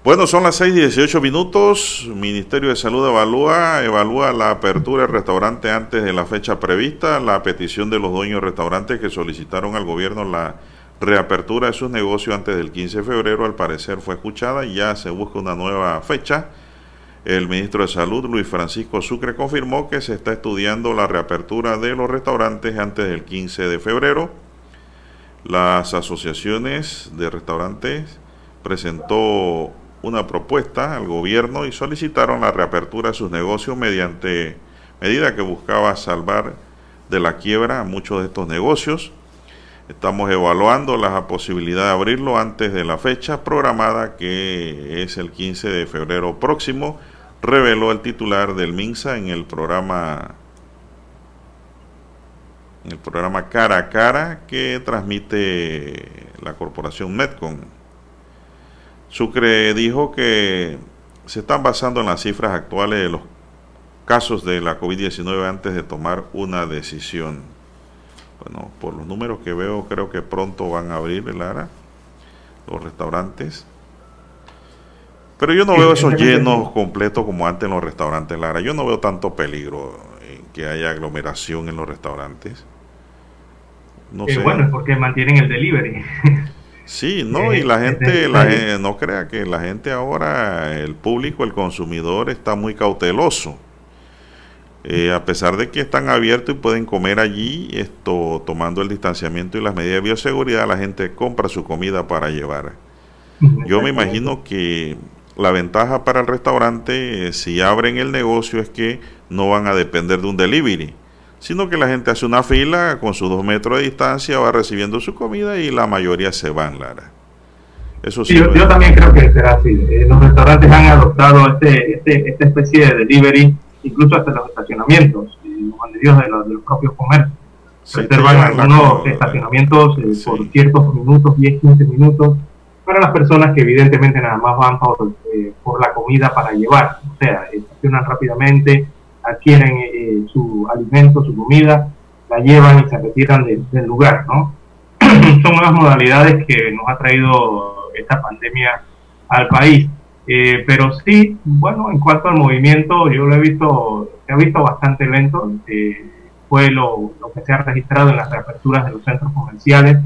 Bueno, son las 6 y 18 minutos. Ministerio de Salud evalúa, evalúa la apertura del restaurante antes de la fecha prevista. La petición de los dueños de restaurantes que solicitaron al gobierno la reapertura de sus negocios antes del 15 de febrero, al parecer fue escuchada y ya se busca una nueva fecha. El ministro de Salud, Luis Francisco Sucre, confirmó que se está estudiando la reapertura de los restaurantes antes del 15 de febrero. Las asociaciones de restaurantes presentó una propuesta al gobierno y solicitaron la reapertura de sus negocios mediante medida que buscaba salvar de la quiebra a muchos de estos negocios. Estamos evaluando la posibilidad de abrirlo antes de la fecha programada, que es el 15 de febrero próximo, reveló el titular del MINSA en el programa en el programa Cara a Cara que transmite la corporación Metcon. Sucre dijo que se están basando en las cifras actuales de los casos de la COVID-19 antes de tomar una decisión. Bueno, por los números que veo, creo que pronto van a abrir, Lara, los restaurantes. Pero yo no veo esos llenos completos como antes en los restaurantes, Lara. Yo no veo tanto peligro en que haya aglomeración en los restaurantes. No eh, sé. Bueno, es porque mantienen el delivery. Sí, no, y la gente, la gente, no crea que la gente ahora, el público, el consumidor está muy cauteloso. Eh, a pesar de que están abiertos y pueden comer allí, esto tomando el distanciamiento y las medidas de bioseguridad, la gente compra su comida para llevar. Yo me imagino que la ventaja para el restaurante, eh, si abren el negocio, es que no van a depender de un delivery sino que la gente hace una fila con sus dos metros de distancia, va recibiendo su comida y la mayoría se van, Lara. Eso sí, yo, también creo que será así. Eh, los restaurantes han adoptado este, este, esta especie de delivery, incluso hasta los estacionamientos, de, Dios, de, los, de los propios comercios. Reservan algunos estacionamientos eh, por ciertos minutos, 10, 15 minutos, para las personas que evidentemente nada más van por, eh, por la comida para llevar. O sea, estacionan rápidamente, adquieren eh, su alimento, su comida, la llevan y se retiran del lugar, ¿no? Son unas modalidades que nos ha traído esta pandemia al país. Eh, pero sí, bueno, en cuanto al movimiento, yo lo he visto, se ha visto bastante lento. Eh, fue lo, lo, que se ha registrado en las reaperturas de los centros comerciales,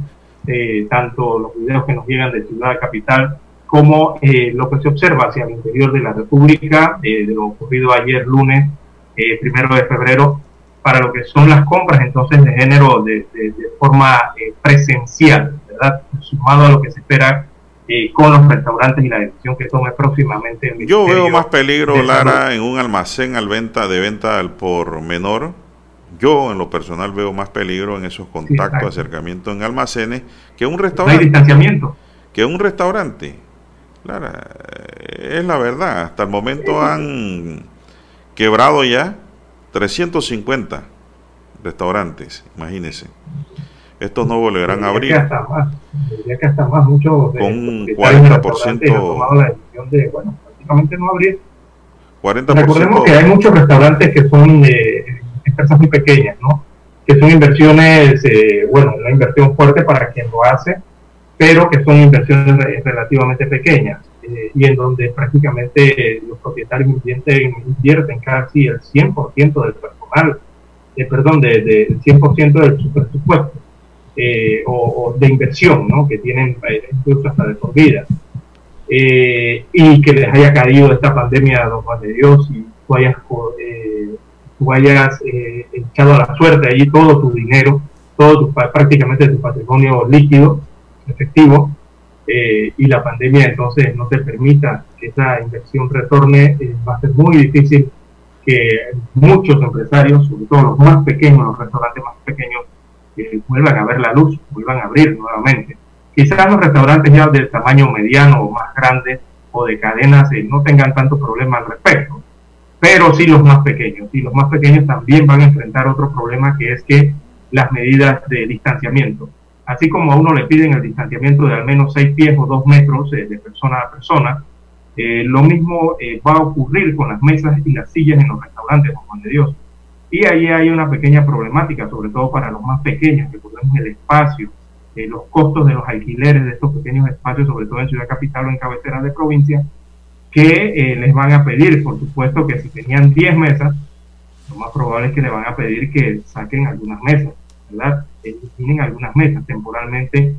tanto los videos que nos llegan de Ciudad Capital como lo que se observa hacia el interior de la República, de lo ocurrido ayer lunes eh, primero de febrero para lo que son las compras entonces de género de, forma eh, presencial, ¿verdad? Sumado a lo que se espera eh, con los restaurantes y la decisión que tome próximamente. Yo veo más peligro, Lara, en un almacén al venta de venta al por menor. Yo, en lo personal, veo más peligro en esos contactos, acercamientos en almacenes que un restaurante. distanciamiento. Que un restaurante. Lara, es la verdad. Hasta el momento han quebrado ya 350 restaurantes, imagínense. Estos no volverán a abrir. Que hasta más, que hasta más, muchos con un 40%. tomado la decisión de, bueno, prácticamente no abrir. 40%. Recordemos que hay muchos restaurantes que son eh, empresas muy pequeñas, ¿no? Que son inversiones, eh, bueno, una inversión fuerte para quien lo hace, pero que son inversiones relativamente pequeñas. Eh, y en donde prácticamente los propietarios invierten, invierten casi el 100% del personal, eh, perdón, del de, 100% de su presupuesto eh, o, de inversión ¿no? que tienen incluso hasta de por vida. y que les haya caído esta pandemia, don Juan de Dios, y tú hayas, tú hayas echado a la suerte allí todo tu dinero, todo prácticamente tu patrimonio líquido, efectivo, eh, y la pandemia entonces no te permita que esa inversión retorne, eh, va a ser muy difícil que muchos empresarios, sobre todo los más pequeños, los restaurantes más pequeños, eh, vuelvan a ver la luz, vuelvan a abrir nuevamente. Quizás los restaurantes ya de tamaño mediano o más grande o de cadenas eh, no tengan tanto problema al respecto, pero sí los más pequeños. Y los más pequeños también van a enfrentar otro problema que es que las medidas de distanciamiento. Así como a uno le piden el distanciamiento de al menos 6 pies o 2 metros eh, de persona a persona, eh, lo mismo va a ocurrir con las mesas y las sillas en los restaurantes, Juan de Dios. Y ahí hay una pequeña problemática, sobre todo para los más pequeños, que podemos el espacio, eh, los costos de los alquileres de estos pequeños espacios, sobre todo en Ciudad Capital o en cabeceras de provincia, que eh, les van a pedir, por supuesto, que si tenían 10 mesas, lo más probable es que le van a pedir que saquen algunas mesas, ¿verdad? Tienen algunas mesas temporalmente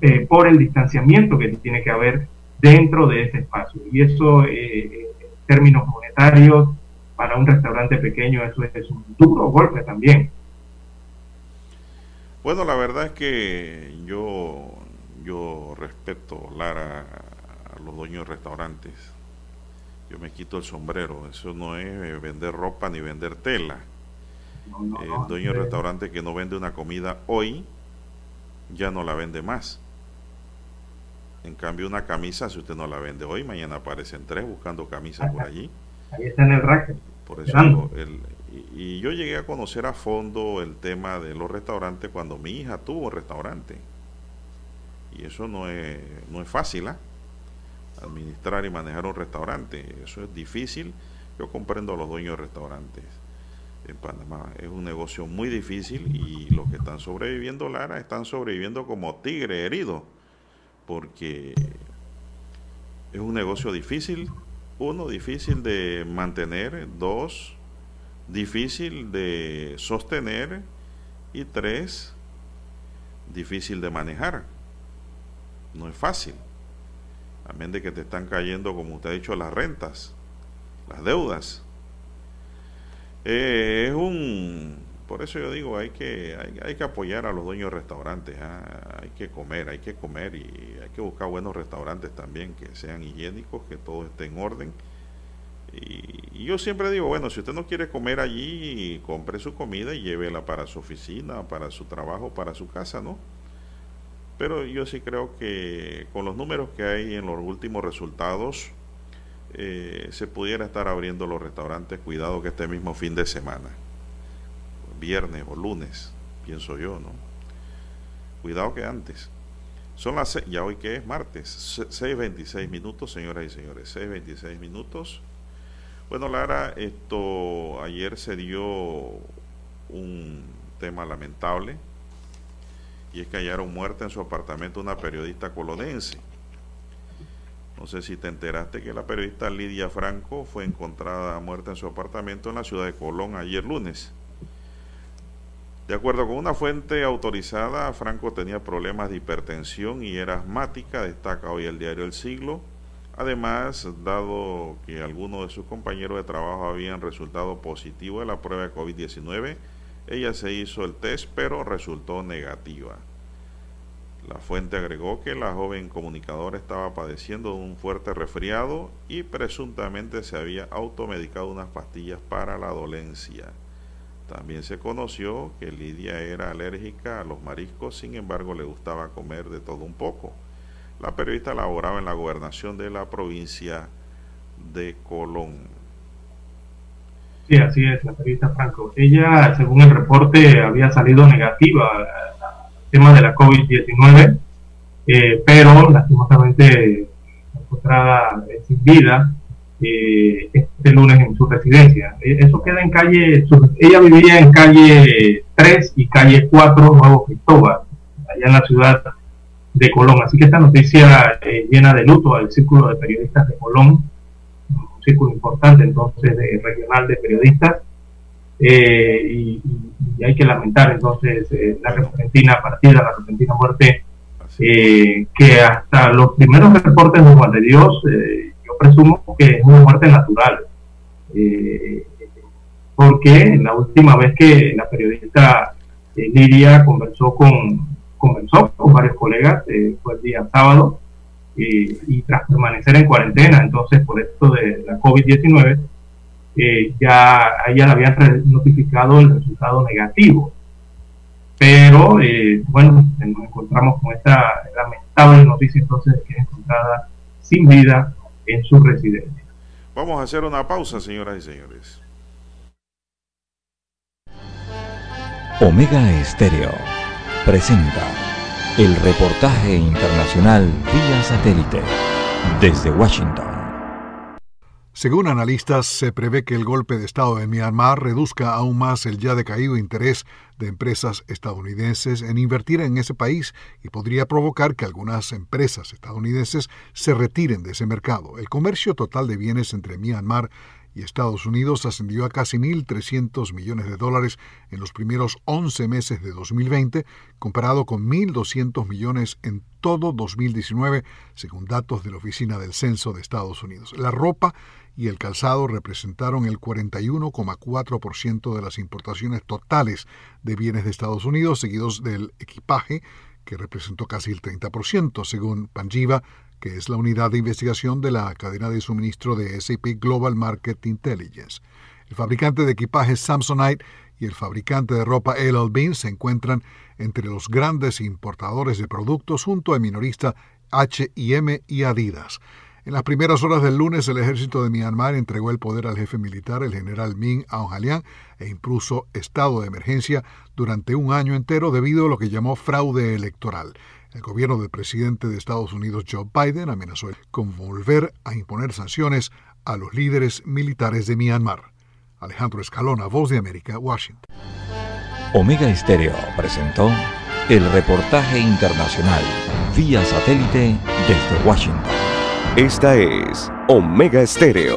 eh, por el distanciamiento que tiene que haber dentro de ese espacio. Y eso, en términos monetarios, para un restaurante pequeño, eso es un duro golpe también. Bueno, la verdad es que yo, yo respeto, Lara, a los dueños de restaurantes. Yo me quito el sombrero. Eso no es vender ropa ni vender tela. El dueño del restaurante que no vende una comida hoy, ya no la vende más. En cambio, una camisa, si usted no la vende hoy, mañana aparecen tres buscando camisas por allí. Ahí está en el racket. Por eso el, y, yo llegué a conocer a fondo el tema de los restaurantes cuando mi hija tuvo restaurante. Y eso no es, no es fácil, ¿ah? Administrar y manejar un restaurante. Eso es difícil. Yo comprendo a los dueños de restaurantes en Panamá. Es un negocio muy difícil y los que están sobreviviendo, Lara, están sobreviviendo como tigre herido. Porque es un negocio difícil. Uno, difícil de mantener. Dos, difícil de sostener y tres, difícil de manejar. No es fácil. Amén de que te están cayendo, como usted ha dicho, las rentas, las deudas. Eh, es un... Por eso yo digo, hay que, hay, que apoyar a los dueños de restaurantes. ¿ah? Hay que comer, hay que comer y hay que buscar buenos restaurantes también, que sean higiénicos, que todo esté en orden y, yo siempre digo, bueno, si usted no quiere comer allí, compre su comida y llévela para su oficina, para su trabajo, para su casa, ¿no? Pero yo sí creo que con los números que hay en los últimos resultados, eh, se pudiera estar abriendo los restaurantes, cuidado que este mismo fin de semana, viernes o lunes, pienso yo, ¿no? Cuidado que antes. Son las, ya hoy que es martes, 6.26 minutos, señoras y señores, 6.26 minutos. Bueno, Lara, esto ayer se dio un tema lamentable y es que hallaron muerta en su apartamento una periodista colonense. No sé si te enteraste que la periodista Lidia Franco fue encontrada muerta en su apartamento en la ciudad de Colón ayer lunes. De acuerdo con una fuente autorizada, Franco tenía problemas de hipertensión y era asmática, destaca hoy el diario El Siglo Además, dado que algunos de sus compañeros de trabajo habían resultado positivo en la prueba de COVID-19, ella se hizo el test pero resultó negativa. La fuente agregó que la joven comunicadora estaba padeciendo de un fuerte resfriado y presuntamente se había automedicado unas pastillas para la dolencia. También se conoció que Lidia era alérgica a los mariscos, sin embargo le gustaba comer de todo un poco. La periodista laboraba en la gobernación de la provincia de Colón. Sí, así es, la periodista Franco. Ella, según el reporte, había salido negativa tema de la COVID-19, eh, pero lastimosamente encontrada sin vida eh, este lunes en su residencia. Eh, eso queda en calle, ella vivía en calle 3 y calle 4, Nuevo Cristóbal, allá en la ciudad de Colón. Así que esta noticia eh, llena de luto al círculo de periodistas de Colón, un círculo importante entonces de, regional de periodistas, eh, y, hay que lamentar entonces eh, la repentina partida, la repentina muerte, que hasta los primeros reportes de Juan de Dios, yo presumo que es una muerte natural. porque la última vez que la periodista Lidia conversó con, comenzó con varios colegas, eh, fue el día sábado, y, tras permanecer en cuarentena, entonces por esto de la COVID-19, eh, ya a ella le habían notificado el resultado negativo. Pero, eh, bueno, nos encontramos con esta lamentable noticia entonces que es encontrada sin vida en su residencia. Vamos a hacer una pausa, señoras y señores. Omega Estéreo presenta el reportaje internacional vía satélite desde Washington. Según analistas, se prevé que el golpe de Estado de Myanmar reduzca aún más el ya decaído interés de empresas estadounidenses en invertir en ese país y podría provocar que algunas empresas estadounidenses se retiren de ese mercado. El comercio total de bienes entre Myanmar y Estados Unidos ascendió a casi 1.300 millones de dólares en los primeros 11 meses de 2020, comparado con 1.200 millones en todo 2019, según datos de la Oficina del Censo de Estados Unidos. La ropa y el calzado representaron el 41,4% de las importaciones totales de bienes de Estados Unidos, seguidos del equipaje, que representó casi el 30%, según Panjiva, que es la unidad de investigación de la cadena de suministro de SAP Global Market Intelligence. El fabricante de equipaje Samsonite y el fabricante de ropa LL Bean se encuentran entre los grandes importadores de productos junto a minorista H&M y Adidas. En las primeras horas del lunes, el ejército de Myanmar entregó el poder al jefe militar, el general Min Aung Hlaing, e impuso estado de emergencia durante un año entero debido a lo que llamó fraude electoral. El gobierno del presidente de Estados Unidos, Joe Biden, amenazó con volver a imponer sanciones a los líderes militares de Myanmar. Alejandro Escalona, Voz de América, Washington. Omega Estéreo presentó el reportaje internacional vía satélite desde Washington. Esta es Omega Estéreo.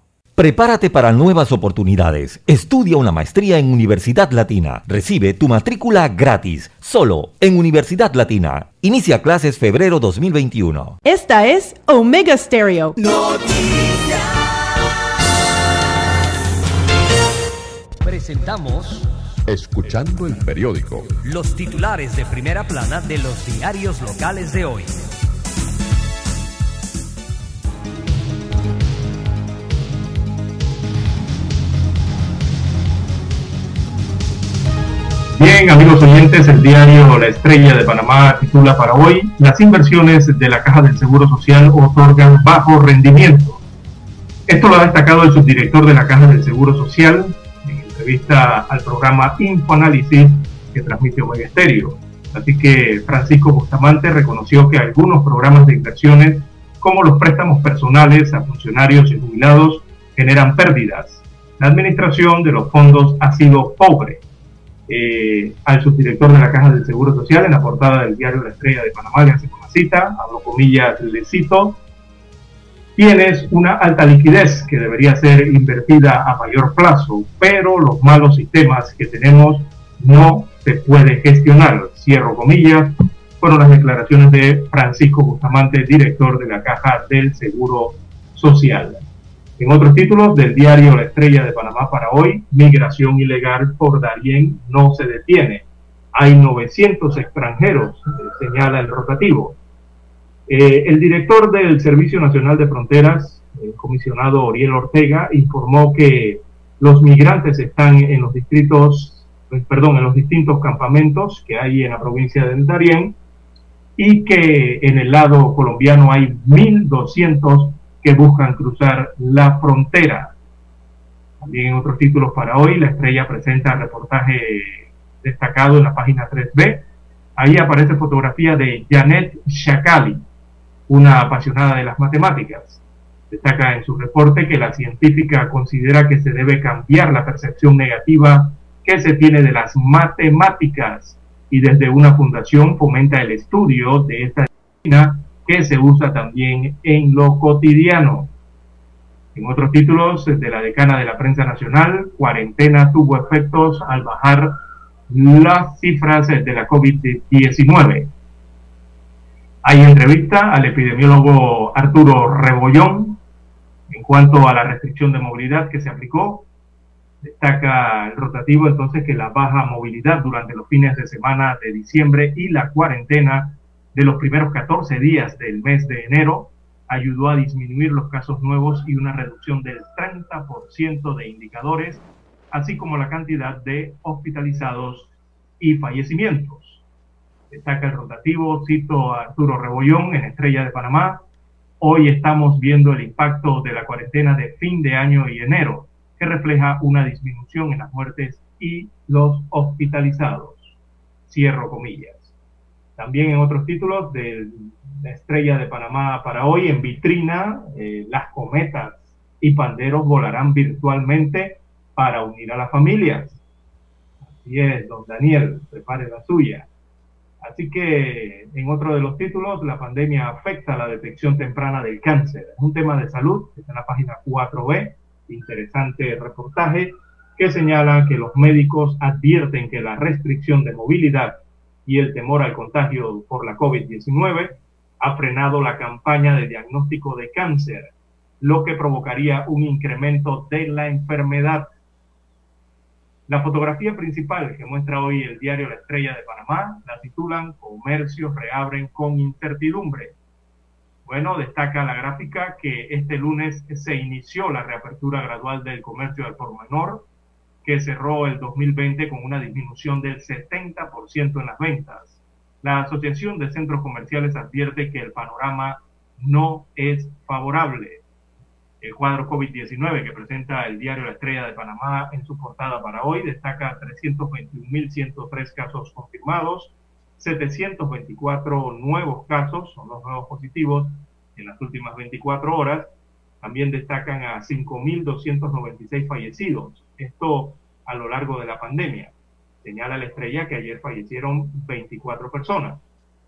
Prepárate para nuevas oportunidades. Estudia una maestría en Universidad Latina. Recibe tu matrícula gratis, solo en Universidad Latina. Inicia clases febrero 2021. Esta es Omega Stereo. Presentamos Escuchando el periódico. los titulares de primera plana de los diarios locales de hoy. Bien, amigos oyentes, el diario La Estrella de Panamá titula para hoy, las inversiones de la Caja del Seguro Social otorgan bajo rendimiento. Esto lo ha destacado el subdirector de la Caja del Seguro Social en entrevista al programa Infoanálisis que transmite Omega Estéreo. Así que Francisco Bustamante reconoció que algunos programas de inversiones, como los préstamos personales a funcionarios y jubilados, generan pérdidas. La administración de los fondos ha sido pobre eh, al subdirector de la Caja del Seguro Social en la portada del diario La Estrella de Panamá, le hace una cita, hablo comillas, le cito, tienes una alta liquidez que debería ser invertida a mayor plazo, pero los malos sistemas que tenemos no se puede gestionar, cierro comillas, fueron las declaraciones de Francisco Bustamante, director de la Caja del Seguro Social. En otros títulos del diario La Estrella de Panamá para hoy, migración ilegal por Darién no se detiene. Hay 900 extranjeros, señala el rotativo. Eh, el director del Servicio Nacional de Fronteras, el comisionado Oriel Ortega, informó que los migrantes están en los distritos, eh, perdón, en los distintos campamentos que hay en la provincia de Darién y que en el lado colombiano hay 1.200 que buscan cruzar la frontera. También en otros títulos para hoy, la estrella presenta reportaje destacado en la página 3B. Ahí aparece fotografía de Janet Shakali, una apasionada de las matemáticas. Destaca en su reporte que la científica considera que se debe cambiar la percepción negativa que se tiene de las matemáticas y desde una fundación fomenta el estudio de esta disciplina que se usa también en lo cotidiano. En otros títulos de la decana de la prensa nacional, cuarentena tuvo efectos al bajar las cifras de la COVID-19. Hay entrevista al epidemiólogo Arturo Rebollón en cuanto a la restricción de movilidad que se aplicó. Destaca el rotativo entonces que la baja movilidad durante los fines de semana de diciembre y la cuarentena de los primeros 14 días del mes de enero ayudó a disminuir los casos nuevos y una reducción del 30% de indicadores, así como la cantidad de hospitalizados y fallecimientos. Destaca el rotativo, cito a Arturo Rebollón en Estrella de Panamá. Hoy estamos viendo el impacto de la cuarentena de fin de año y enero, que refleja una disminución en las muertes y los hospitalizados. Cierro comillas. También en otros títulos de la Estrella de Panamá para hoy, en vitrina, eh, las cometas y panderos volarán virtualmente para unir a las familias. Así es, don Daniel, prepare la suya. Así que en otro de los títulos, la pandemia afecta la detección temprana del cáncer. Es un tema de salud, en la página 4B, interesante reportaje que señala que los médicos advierten que la restricción de movilidad y el temor al contagio por la COVID-19 ha frenado la campaña de diagnóstico de cáncer, lo que provocaría un incremento de la enfermedad la fotografía principal que muestra hoy el diario La Estrella de Panamá la titulan Comercios reabren con incertidumbre. Bueno, destaca la gráfica que este lunes se inició la reapertura gradual del comercio al por menor, que cerró el 2020 con una disminución del 70% en las ventas. La Asociación de Centros Comerciales advierte que el panorama no es favorable el cuadro COVID-19 que presenta el diario La Estrella de Panamá en su portada para hoy destaca 321.103 casos confirmados, 724 nuevos casos, son los nuevos positivos en las últimas 24 horas. También destacan a 5.296 fallecidos, esto a lo largo de la pandemia. Señala la estrella que ayer fallecieron 24 personas,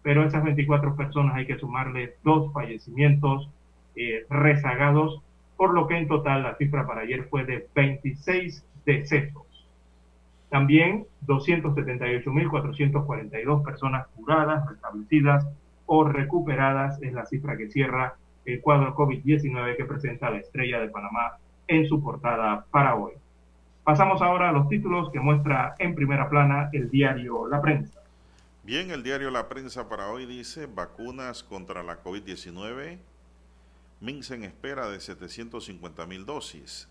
pero a esas 24 personas hay que sumarle dos fallecimientos eh, rezagados por lo que en total la cifra para ayer fue de 26 decesos. También 278.442 personas curadas, restablecidas o recuperadas es la cifra que cierra el cuadro COVID-19 que presenta la estrella de Panamá en su portada para hoy. Pasamos ahora a los títulos que muestra en primera plana el diario La Prensa. Bien, el diario La Prensa para hoy dice vacunas contra la COVID-19 MINSA en espera de 750 mil dosis.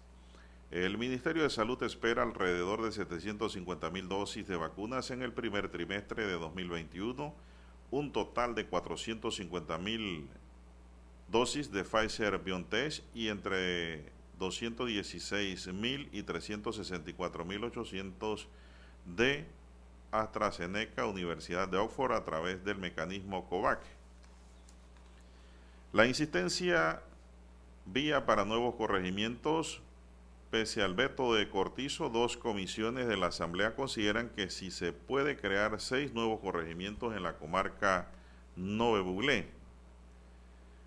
El Ministerio de Salud espera alrededor de 750 mil dosis de vacunas en el primer trimestre de 2021, un total de 450 mil dosis de Pfizer BioNTech y entre 216 mil y 364 mil 800 de AstraZeneca Universidad de Oxford a través del mecanismo COVAX. La insistencia vía para nuevos corregimientos, pese al veto de Cortizo, dos comisiones de la Asamblea consideran que si se puede crear seis nuevos corregimientos en la comarca Nove Buglé.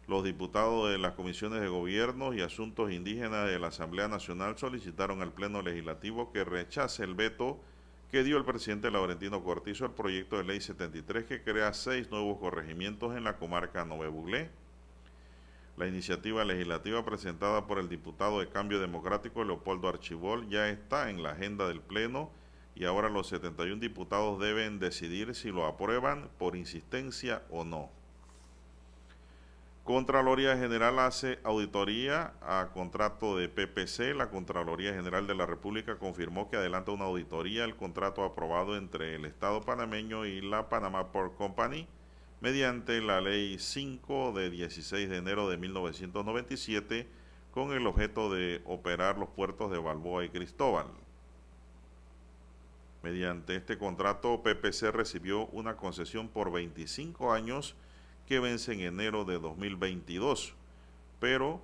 Los diputados de las comisiones de gobierno y asuntos indígenas de la Asamblea Nacional solicitaron al Pleno Legislativo que rechace el veto que dio el presidente Laurentino Cortizo al proyecto de ley 73 que crea seis nuevos corregimientos en la comarca Nove Buglé la iniciativa legislativa presentada por el diputado de Cambio Democrático Leopoldo Archibol ya está en la agenda del Pleno y ahora los 71 diputados deben decidir si lo aprueban por insistencia o no. Contraloría General hace auditoría a contrato de PPC. La Contraloría General de la República confirmó que adelanta una auditoría al contrato aprobado entre el Estado panameño y la Panama Port Company mediante la Ley 5 de 16 de enero de 1997 con el objeto de operar los puertos de Balboa y Cristóbal. Mediante este contrato, PPC recibió una concesión por 25 años que vence en enero de 2022, pero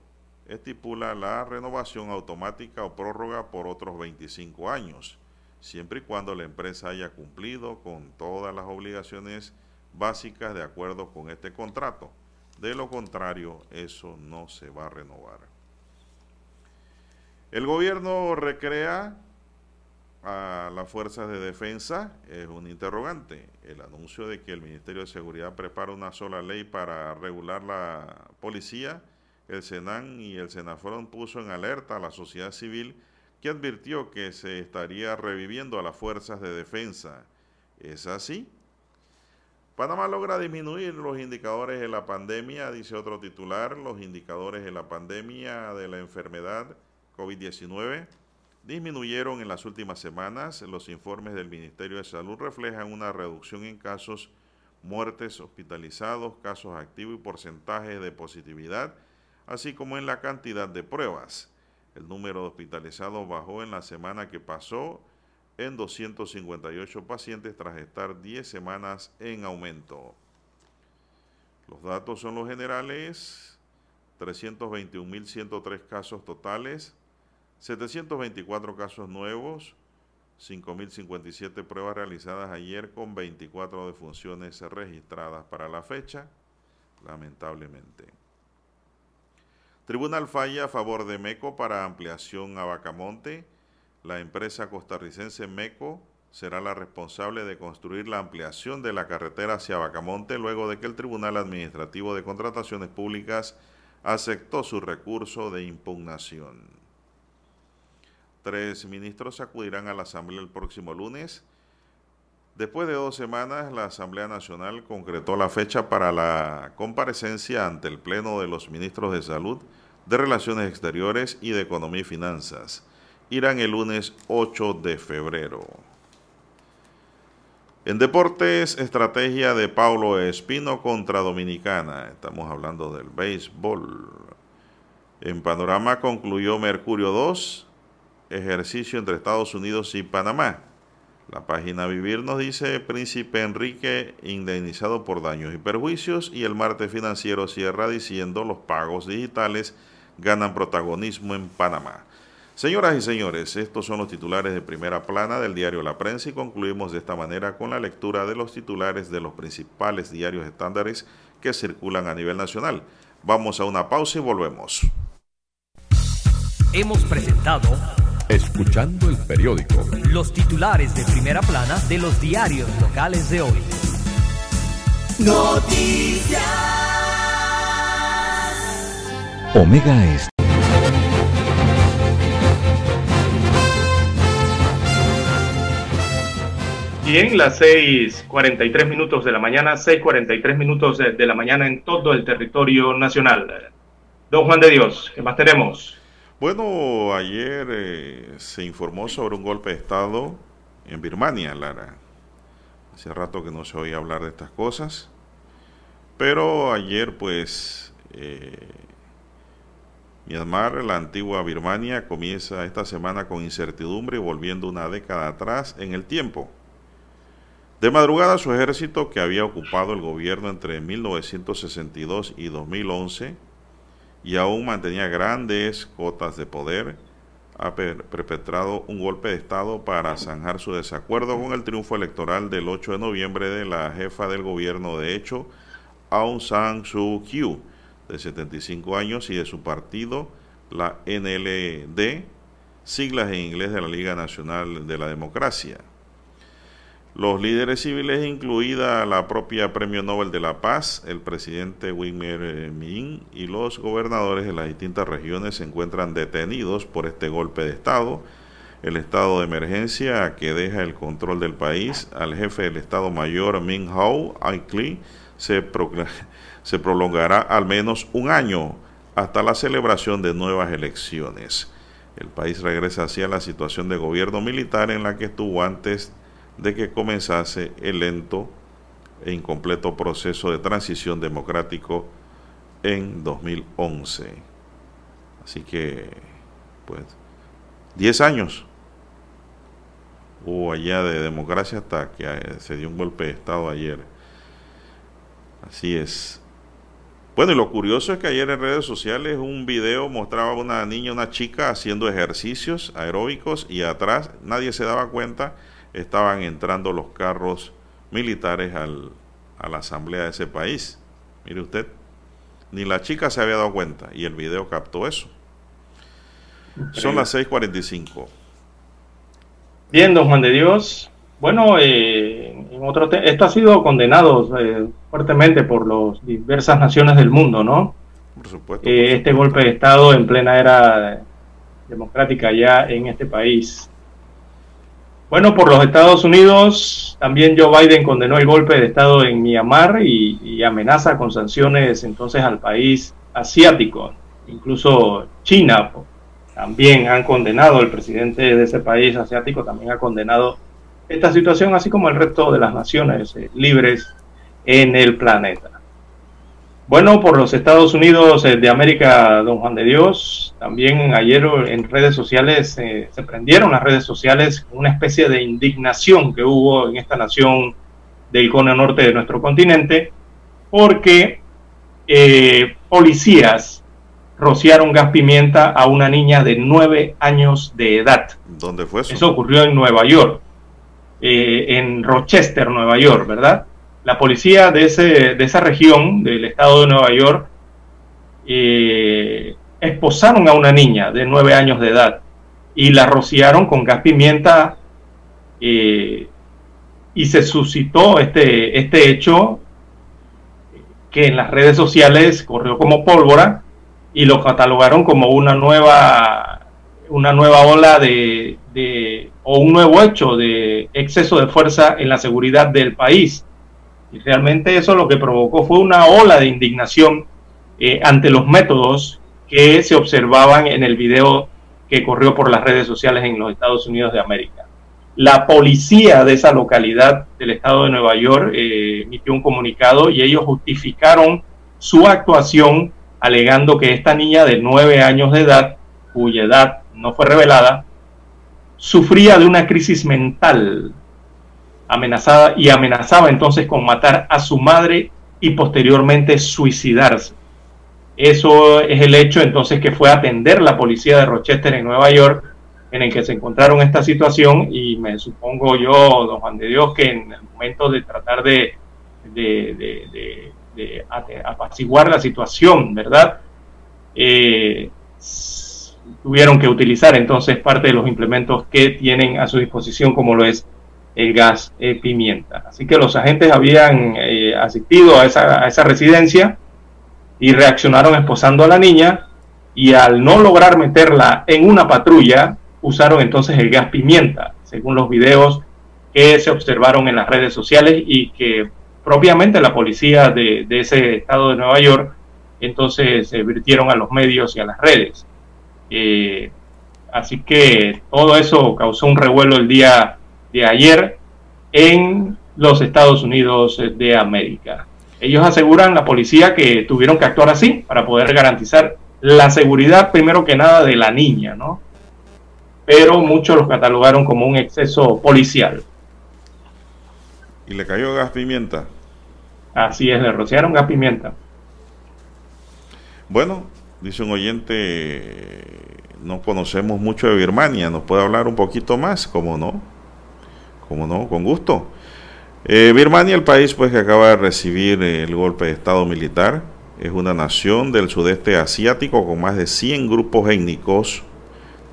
estipula la renovación automática o prórroga por otros 25 años, siempre y cuando la empresa haya cumplido con todas las obligaciones básicas de acuerdo con este contrato. De lo contrario, eso no se va a renovar. El gobierno recrea a las fuerzas de defensa es un interrogante. El anuncio de que el Ministerio de Seguridad prepara una sola ley para regular la policía, el Senan y el Senafrón puso en alerta a la sociedad civil que advirtió que se estaría reviviendo a las fuerzas de defensa. ¿Es así? Panamá logra disminuir los indicadores de la pandemia, dice otro titular, los indicadores de la pandemia de la enfermedad COVID-19 disminuyeron en las últimas semanas. Los informes del Ministerio de Salud reflejan una reducción en casos, muertes, hospitalizados, casos activos y porcentajes de positividad, así como en la cantidad de pruebas. El número de hospitalizados bajó en la semana que pasó en 258 pacientes tras estar 10 semanas en aumento. Los datos son los generales, 321.103 casos totales, 724 casos nuevos, 5.057 pruebas realizadas ayer con 24 defunciones registradas para la fecha, lamentablemente. Tribunal falla a favor de MECO para ampliación a Bacamonte. La empresa costarricense MECO será la responsable de construir la ampliación de la carretera hacia Bacamonte luego de que el Tribunal Administrativo de Contrataciones Públicas aceptó su recurso de impugnación. Tres ministros acudirán a la Asamblea el próximo lunes. Después de dos semanas, la Asamblea Nacional concretó la fecha para la comparecencia ante el Pleno de los Ministros de Salud, de Relaciones Exteriores y de Economía y Finanzas. Irán el lunes 8 de febrero. En deportes, estrategia de Paulo Espino contra Dominicana. Estamos hablando del béisbol. En panorama concluyó Mercurio 2 ejercicio entre Estados Unidos y Panamá. La página Vivir nos dice Príncipe Enrique indemnizado por daños y perjuicios y el martes financiero cierra diciendo los pagos digitales ganan protagonismo en Panamá. Señoras y señores, estos son los titulares de primera plana del diario La Prensa y concluimos de esta manera con la lectura de los titulares de los principales diarios estándares que circulan a nivel nacional. Vamos a una pausa y volvemos. Hemos presentado Escuchando el periódico. Los titulares de primera plana de los diarios locales de hoy. Noticias. Omega es. Bien, las 6:43 minutos de la mañana, 6:43 minutos de, de la mañana en todo el territorio nacional. Don Juan de Dios, ¿qué más tenemos? Bueno, ayer eh, se informó sobre un golpe de Estado en Birmania, Lara. Hace rato que no se oía hablar de estas cosas. Pero ayer, pues, eh, Myanmar, la antigua Birmania, comienza esta semana con incertidumbre, volviendo una década atrás en el tiempo. De madrugada, su ejército, que había ocupado el gobierno entre 1962 y 2011, y aún mantenía grandes cotas de poder, ha perpetrado un golpe de Estado para zanjar su desacuerdo con el triunfo electoral del 8 de noviembre de la jefa del gobierno de hecho, Aung San Suu Kyi, de 75 años, y de su partido, la NLD, siglas en inglés de la Liga Nacional de la Democracia. Los líderes civiles, incluida la propia Premio Nobel de la Paz, el presidente Wimmer Min y los gobernadores de las distintas regiones se encuentran detenidos por este golpe de Estado. El estado de emergencia que deja el control del país al jefe del Estado Mayor Min Aung Hlaing se, se prolongará al menos un año hasta la celebración de nuevas elecciones. El país regresa hacia la situación de gobierno militar en la que estuvo antes de que comenzase el lento e incompleto proceso de transición democrático en 2011. Así que, pues, 10 años hubo allá de democracia hasta que eh, se dio un golpe de Estado ayer. Así es. Bueno, y lo curioso es que ayer en redes sociales un video mostraba a una niña, una chica haciendo ejercicios aeróbicos y atrás nadie se daba cuenta estaban entrando los carros militares al, a la asamblea de ese país. Mire usted, ni la chica se había dado cuenta y el video captó eso. Son las 6:45. Bien, don Juan de Dios. Bueno, eh, en otro esto ha sido condenado eh, fuertemente por las diversas naciones del mundo, ¿no? Por supuesto. Eh, este golpe de Estado en plena era democrática ya en este país. Bueno, por los Estados Unidos, también Joe Biden condenó el golpe de Estado en Myanmar y, amenaza con sanciones entonces al país asiático. Incluso China también han condenado, el presidente de ese país asiático también ha condenado esta situación, así como el resto de las naciones eh, libres en el planeta. Bueno, por los Estados Unidos eh, de América, don Juan de Dios, también ayer en redes sociales eh, se prendieron las redes sociales con una especie de indignación que hubo en esta nación del cono norte de nuestro continente, porque eh, policías rociaron gas pimienta a una niña de nueve años de edad. ¿Dónde fue eso? Eso ocurrió en Nueva York, eh, en Rochester, Nueva York, ¿verdad? La policía de, ese, de esa región, del estado de Nueva York, eh, esposaron a una niña de nueve años de edad y la rociaron con gas pimienta eh, y se suscitó este, este hecho que en las redes sociales corrió como pólvora y lo catalogaron como una nueva una nueva ola de, de- o un nuevo hecho de exceso de fuerza en la seguridad del país. Y realmente eso lo que provocó fue una ola de indignación eh, ante los métodos que se observaban en el video que corrió por las redes sociales en los Estados Unidos de América. La policía de esa localidad del estado de Nueva York eh, emitió un comunicado y ellos justificaron su actuación alegando que esta niña de nueve años de edad, cuya edad no fue revelada, sufría de una crisis mental amenazada y amenazaba entonces con matar a su madre y posteriormente suicidarse. Eso es el hecho entonces que fue atender la policía de Rochester en Nueva York en el que se encontraron esta situación y me supongo yo, don Juan de Dios, que en el momento de tratar de, apaciguar la situación, ¿verdad? Eh, tuvieron que utilizar entonces parte de los implementos que tienen a su disposición, como lo es el gas eh, pimienta. Así que los agentes habían eh, asistido a esa, a esa residencia y reaccionaron esposando a la niña y al no lograr meterla en una patrulla, usaron entonces el gas pimienta, según los videos que se observaron en las redes sociales y que propiamente la policía de, ese estado de Nueva York entonces se virtieron a los medios y a las redes. Eh, así que todo eso causó un revuelo el día de ayer en los Estados Unidos de América. Ellos aseguran, la policía, que tuvieron que actuar así para poder garantizar la seguridad, primero que nada, de la niña, ¿no? Pero muchos los catalogaron como un exceso policial. Y le cayó gas pimienta. Así es, le rociaron gas pimienta. Bueno, dice un oyente, no conocemos mucho de Birmania, ¿nos puede hablar un poquito más? ¿Cómo no? ¿Cómo no? Con gusto. Eh, Birmania, el país pues que acaba de recibir el golpe de Estado militar, es una nación del sudeste asiático con más de 100 grupos étnicos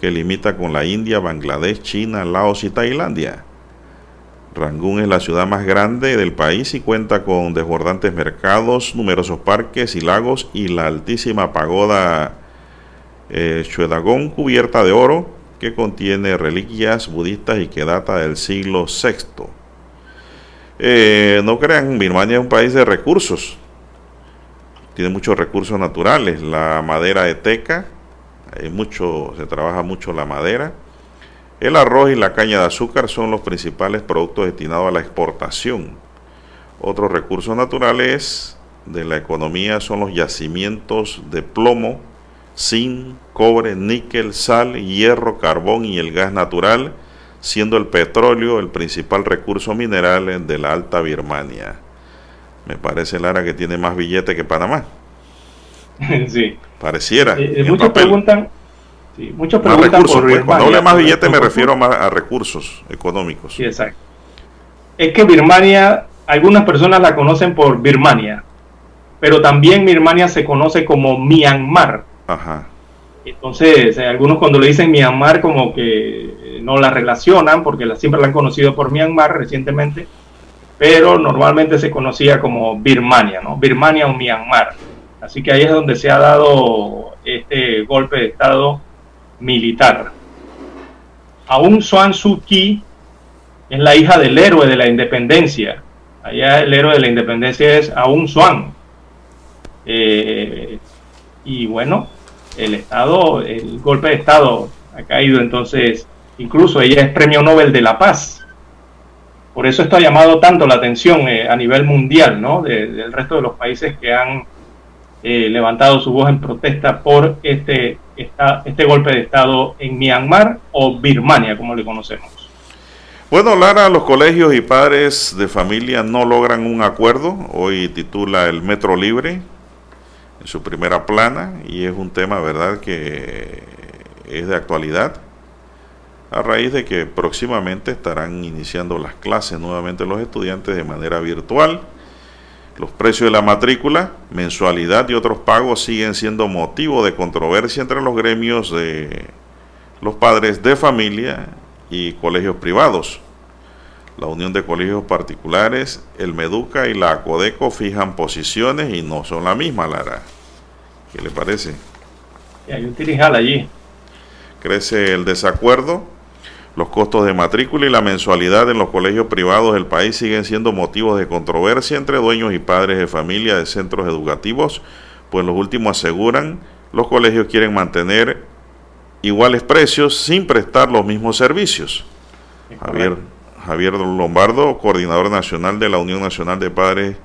que limita con la India, Bangladesh, China, Laos y Tailandia. Rangún es la ciudad más grande del país y cuenta con desbordantes mercados, numerosos parques y lagos y la altísima pagoda eh, cubierta de oro que contiene reliquias budistas y que data del siglo VI. Eh, no crean, Birmania es un país de recursos. Tiene muchos recursos naturales. La madera de teca, hay mucho, se trabaja mucho la madera. El arroz y la caña de azúcar son los principales productos destinados a la exportación. Otros recursos naturales de la economía son los yacimientos de plomo, zinc, cobre, níquel, sal, hierro, carbón y el gas natural, siendo el petróleo el principal recurso mineral de la Alta Birmania. Me parece, Lara, que tiene más billete que Panamá. sí. Pareciera. Eh, el muchos preguntan, sí, muchos Más preguntan recursos, por pues. Cuando Birmania, hable más billete me refiero más a recursos económicos. Sí, exacto. Es que Birmania, algunas personas la conocen por Birmania, pero también Birmania se conoce como Myanmar. Entonces, eh, algunos cuando le dicen Myanmar como que eh, no la relacionan porque siempre la han conocido por Myanmar recientemente, pero normalmente se conocía como Birmania, ¿no? Birmania o Myanmar. Así que ahí es donde se ha dado este golpe de Estado militar. Aún Swan Suu Kyi es la hija del héroe de la independencia. Allá el héroe de la independencia es Aung Swan. Eh, y bueno, el Estado, el golpe de Estado ha caído, entonces incluso ella es Premio Nobel de la Paz. Por eso esto ha llamado tanto la atención eh, a nivel mundial, ¿no? del resto de los países que han eh, levantado su voz en protesta por este, este golpe de Estado en Myanmar o Birmania, como le conocemos. Bueno, Lara, los colegios y padres de familia no logran un acuerdo. Hoy titula El Metro Libre en su primera plana y es un tema, ¿verdad?, que es de actualidad a raíz de que próximamente estarán iniciando las clases nuevamente los estudiantes de manera virtual. Los precios de la matrícula, mensualidad y otros pagos siguen siendo motivo de controversia entre los gremios de los padres de familia y colegios privados. La Unión de Colegios Particulares, el Meduca y la Acodeco fijan posiciones y no son la misma, Lara. ¿Qué le parece? hay un tirijal allí. Crece el desacuerdo. Los costos de matrícula y la mensualidad en los colegios privados del país siguen siendo motivos de controversia entre dueños y padres de familia de centros educativos, pues los últimos aseguran los colegios quieren mantener iguales precios sin prestar los mismos servicios. Javier, Javier Lombardo, coordinador nacional de la Unión Nacional de Padres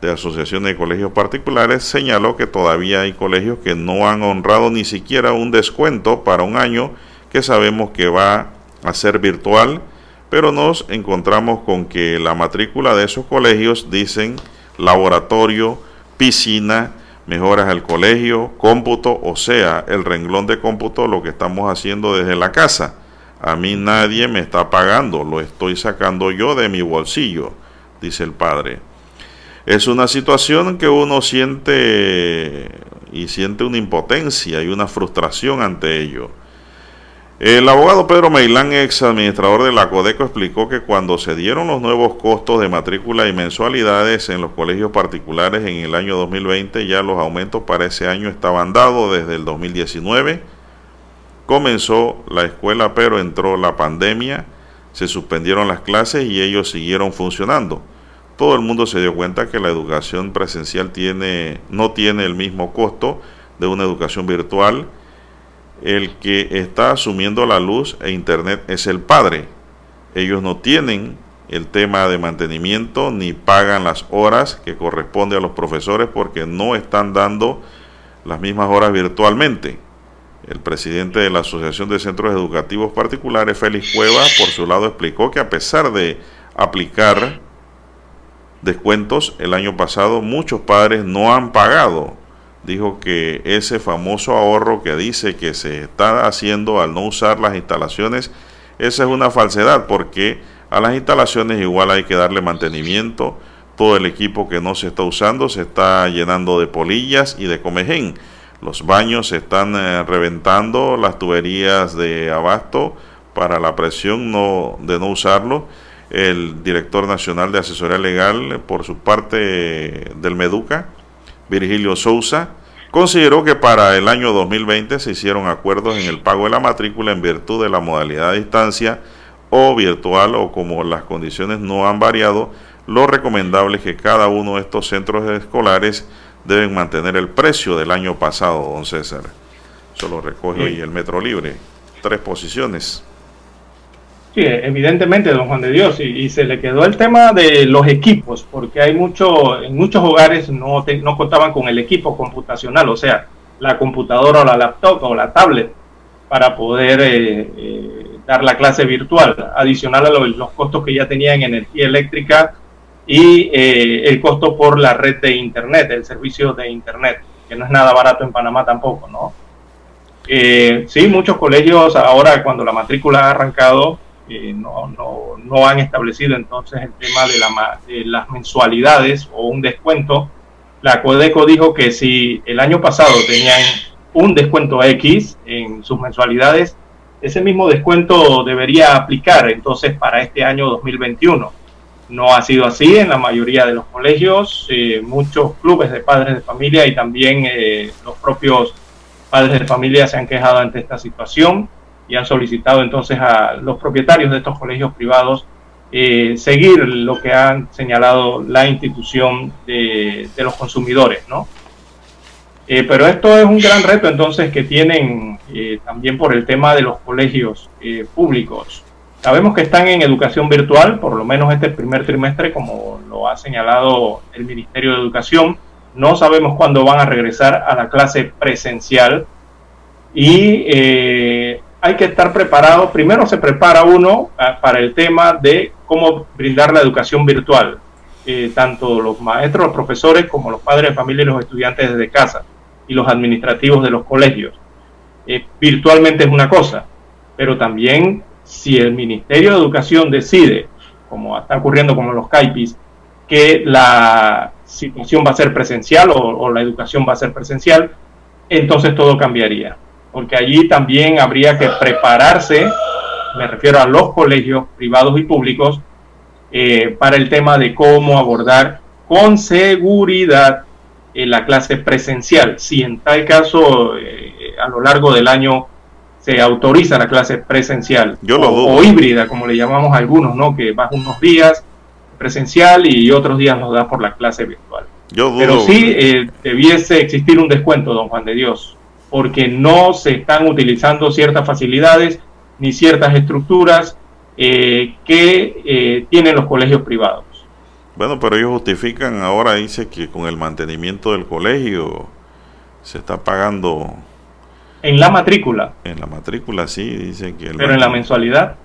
de Asociaciones de Colegios Particulares, señaló que todavía hay colegios que no han honrado ni siquiera un descuento para un año que sabemos que va a ser virtual, pero nos encontramos con que la matrícula de esos colegios dicen laboratorio, piscina, mejoras al colegio, cómputo, o sea, el renglón de cómputo, lo que estamos haciendo desde la casa. A mí nadie me está pagando, lo estoy sacando yo de mi bolsillo, dice el padre. Es una situación que uno siente y siente una impotencia y una frustración ante ello. El abogado Pedro Meilán, ex administrador de la Codeco, explicó que cuando se dieron los nuevos costos de matrícula y mensualidades en los colegios particulares en el año 2020, ya los aumentos para ese año estaban dados desde el 2019. Comenzó la escuela, pero entró la pandemia, se suspendieron las clases y ellos siguieron funcionando. Todo el mundo se dio cuenta que la educación presencial tiene, no tiene el mismo costo de una educación virtual el que está asumiendo la luz e internet es el padre. Ellos no tienen el tema de mantenimiento ni pagan las horas que corresponde a los profesores porque no están dando las mismas horas virtualmente. El presidente de la Asociación de Centros Educativos Particulares, Félix Cueva, por su lado explicó que a pesar de aplicar descuentos el año pasado, muchos padres no han pagado dijo que ese famoso ahorro que dice que se está haciendo al no usar las instalaciones, esa es una falsedad porque a las instalaciones igual hay que darle mantenimiento, todo el equipo que no se está usando se está llenando de polillas y de comején. Los baños se están eh, reventando, las tuberías de abasto para la presión de no usarlo. El director nacional de asesoría legal, por su parte del Meduca, Virgilio Sousa, consideró que para el año 2020 se hicieron acuerdos en el pago de la matrícula en virtud de la modalidad de distancia o virtual o como las condiciones no han variado, lo recomendable es que cada uno de estos centros escolares deben mantener el precio del año pasado, don César. Eso lo recoge hoy el Metro Libre. Tres posiciones. Sí, evidentemente, don Juan de Dios, y, se le quedó el tema de los equipos, porque hay mucho, en muchos hogares no, no contaban con el equipo computacional, o sea, la computadora o la laptop o la tablet para poder eh, eh, dar la clase virtual, adicional a los, costos que ya tenían en energía eléctrica y eh, el costo por la red de Internet, el servicio de Internet, que no es nada barato en Panamá tampoco, ¿no? sí, muchos colegios ahora cuando la matrícula ha arrancado no, no, no, han establecido entonces el tema de, la, de, las mensualidades o un descuento. La Codeco dijo que si el año pasado tenían un descuento X en sus mensualidades, ese mismo descuento debería aplicar entonces para este año 2021. No ha sido así en la mayoría de los colegios, eh, muchos clubes de padres de familia y también eh, los propios padres de familia se han quejado ante esta situación y han solicitado entonces a los propietarios de estos colegios privados eh, seguir lo que han señalado la institución de, los consumidores, ¿no? Pero esto es un gran reto entonces que tienen también por el tema de los colegios públicos. Sabemos que están en educación virtual, por lo menos este primer trimestre, como lo ha señalado el Ministerio de Educación. No sabemos cuándo van a regresar a la clase presencial y hay que estar preparado. Primero se prepara uno ah, para el tema de cómo brindar la educación virtual, tanto los maestros, los profesores, como los padres de familia y los estudiantes desde casa y los administrativos de los colegios. Eh, virtualmente es una cosa, pero también si el Ministerio de Educación decide, como está ocurriendo con los CAIPIS, que la situación va a ser presencial o, la educación va a ser presencial, entonces todo cambiaría, porque allí también habría que prepararse, me refiero a los colegios privados y públicos, eh, para el tema de cómo abordar con seguridad en la clase presencial. Si en tal caso eh, a lo largo del año se autoriza la clase presencial o, híbrida, como le llamamos a algunos, ¿no? que vas unos días presencial y otros días nos da por la clase virtual. Pero sí eh, debiese existir un descuento, don Juan de Dios, porque no se están utilizando ciertas facilidades ni ciertas estructuras eh, que tienen los colegios privados. Bueno, pero ellos justifican ahora, dice que con el mantenimiento del colegio se está pagando... En la matrícula. En la matrícula, sí, dicen que... pero en la mensualidad.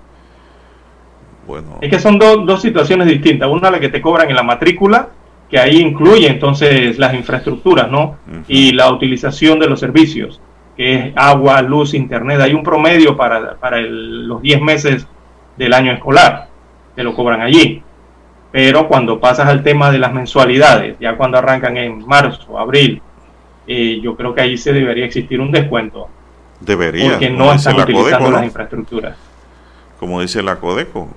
Bueno. Es que son dos situaciones distintas. Una la que te cobran en la matrícula, que ahí incluye entonces las infraestructuras, ¿no? Y la utilización de los servicios, que es agua, luz, internet. Hay un promedio para, para los 10 meses del año escolar, te lo cobran allí pero cuando pasas al tema de las mensualidades, ya cuando arrancan en marzo, abril, eh, yo creo que ahí se debería existir un descuento. Debería. Porque no están utilizando las infraestructuras. Como dice la Codeco.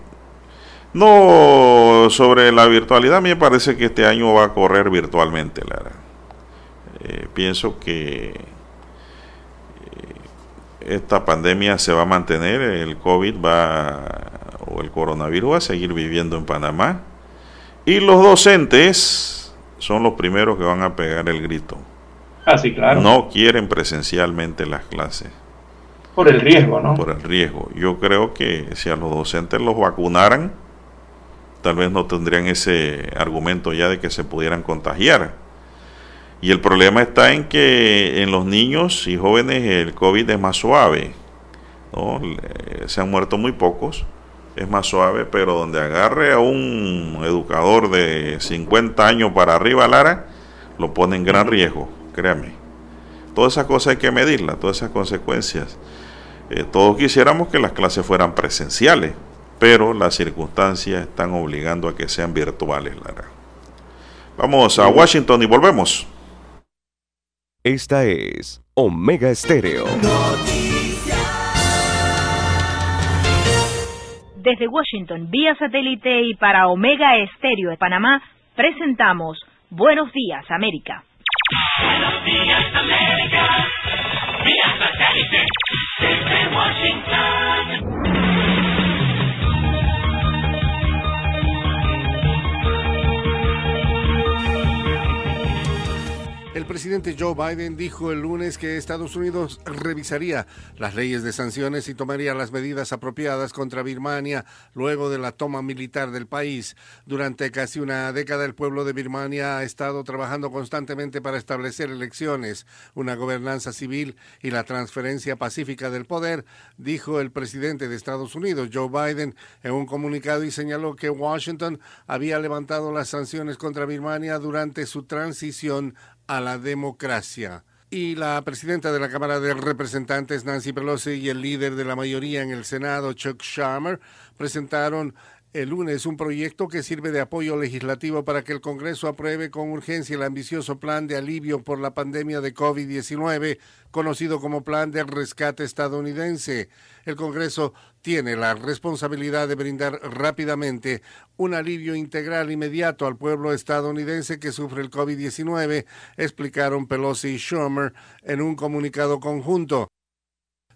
No, sobre la virtualidad, a mí me parece que este año va a correr virtualmente, Lara. Eh, pienso que eh, esta pandemia se va a mantener, el COVID va, o el coronavirus va a seguir viviendo en Panamá y los docentes son los primeros que van a pegar el grito. Ah, sí, claro. No quieren presencialmente las clases. Por el riesgo, ¿no? Por el riesgo. Yo creo que si a los docentes los vacunaran, tal vez no tendrían ese argumento ya de que se pudieran contagiar. Y el problema está en que en los niños y jóvenes el COVID es más suave. ¿no? Se han muerto muy pocos es más suave, pero donde agarre a un educador de 50 años para arriba, Lara, lo pone en gran riesgo, créame. Todas esas cosas hay que medirlas, todas esas consecuencias. Eh, todos quisiéramos que las clases fueran presenciales, pero las circunstancias están obligando a que sean virtuales, Lara. Vamos a Washington y volvemos. Esta es Omega Estéreo. Desde Washington, vía satélite y para Omega Estéreo de Panamá, presentamos Buenos Días, América. Buenos días, América. Vía satélite desde Washington. El presidente Joe Biden dijo el lunes que Estados Unidos revisaría las leyes de sanciones y tomaría las medidas apropiadas contra Birmania luego de la toma militar del país. Durante casi una década el pueblo de Birmania ha estado trabajando constantemente para establecer elecciones, una gobernanza civil y la transferencia pacífica del poder, dijo el presidente de Estados Unidos, Joe Biden, en un comunicado y señaló que Washington había levantado las sanciones contra Birmania durante su transición a la democracia. Y la presidenta de la Cámara de Representantes, Nancy Pelosi, y el líder de la mayoría en el Senado, Chuck Schumer, presentaron el lunes un proyecto que sirve de apoyo legislativo para que el Congreso apruebe con urgencia el ambicioso plan de alivio por la pandemia de COVID-19, conocido como Plan de Rescate Estadounidense. El Congreso tiene la responsabilidad de brindar rápidamente un alivio integral inmediato al pueblo estadounidense que sufre el COVID-19, explicaron Pelosi y Schumer en un comunicado conjunto.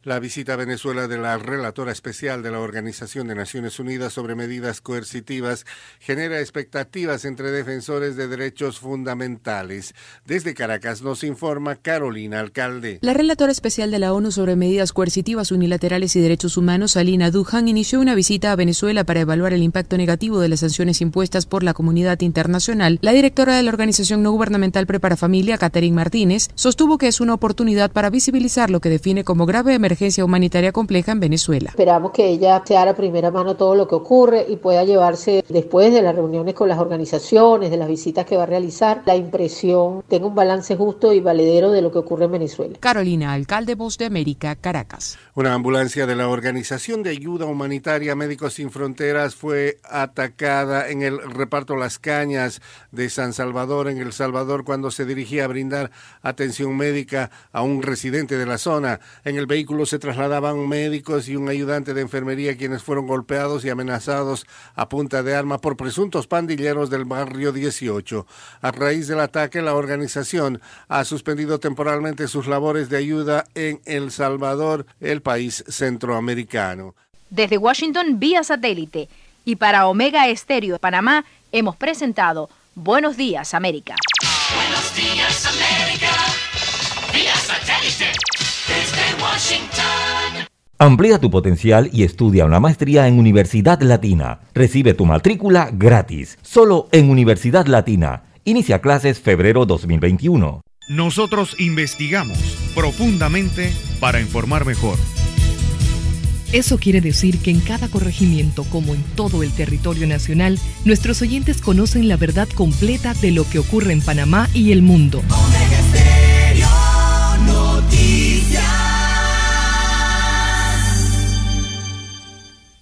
La visita a Venezuela de la relatora especial de la Organización de Naciones Unidas sobre medidas coercitivas genera expectativas entre defensores de derechos fundamentales. Desde Caracas nos informa Carolina Alcalde. La relatora especial de la ONU sobre medidas coercitivas unilaterales y derechos humanos, Alina Duhan, inició una visita a Venezuela para evaluar el impacto negativo de las sanciones impuestas por la comunidad internacional. La directora de la organización no gubernamental Prepara Familia, Catherine Martínez, sostuvo que es una oportunidad para visibilizar lo que define como grave emergencia emergencia humanitaria compleja en Venezuela. Esperamos que ella sea a primera mano todo lo que ocurre y pueda llevarse después de las reuniones con las organizaciones, de las visitas que va a realizar, la impresión, tenga un balance justo y valedero de lo que ocurre en Venezuela. Carolina, alcalde Voz de América, Caracas. Una ambulancia de la Organización de Ayuda Humanitaria Médicos Sin Fronteras fue atacada en el reparto Las Cañas de San Salvador, en El Salvador, cuando se dirigía a brindar atención médica a un residente de la zona. En el vehículo se trasladaban médicos y un ayudante de enfermería quienes fueron golpeados y amenazados a punta de arma por presuntos pandilleros del barrio 18. A raíz del ataque, la organización ha suspendido temporalmente sus labores de ayuda en El Salvador, el país centroamericano. Desde Washington, vía satélite. Y para Omega Estéreo de Panamá, hemos presentado Buenos Días, América. Buenos días, América. Vía satélite. Desde Washington. Amplía tu potencial y estudia una maestría en Universidad Latina. Recibe tu matrícula gratis, solo en Universidad Latina. Inicia clases febrero 2021. Nosotros investigamos profundamente para informar mejor. Eso quiere decir que en cada corregimiento, como en todo el territorio nacional, nuestros oyentes conocen la verdad completa de lo que ocurre en Panamá y el mundo.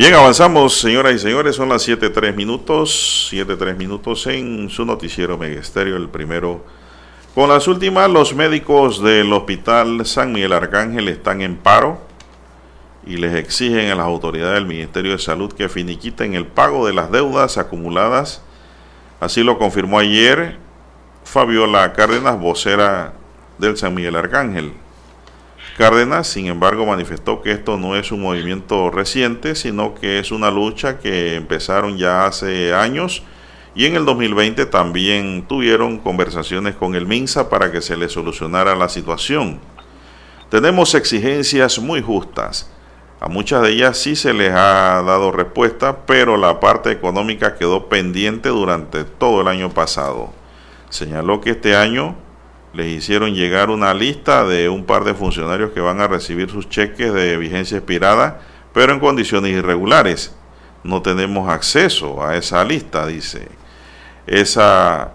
Bien, avanzamos, señoras y señores, son las 7.3 minutos, 7.3 minutos en su noticiero Megesterio, el primero. Con las últimas, los médicos del Hospital San Miguel Arcángel están en paro y les exigen a las autoridades del Ministerio de Salud que finiquiten el pago de las deudas acumuladas. Así lo confirmó ayer Fabiola Cárdenas, vocera del San Miguel Arcángel. Cárdenas, sin embargo, manifestó que esto no es un movimiento reciente, sino que es una lucha que empezaron ya hace años y en el 2020 también tuvieron conversaciones con el MINSA para que se le solucionara la situación. Tenemos exigencias muy justas. A muchas de ellas sí se les ha dado respuesta, pero la parte económica quedó pendiente durante todo el año pasado. Señaló que este año les hicieron llegar una lista de un par de funcionarios que van a recibir sus cheques de vigencia expirada, pero en condiciones irregulares. No tenemos acceso a esa lista, dice. Esa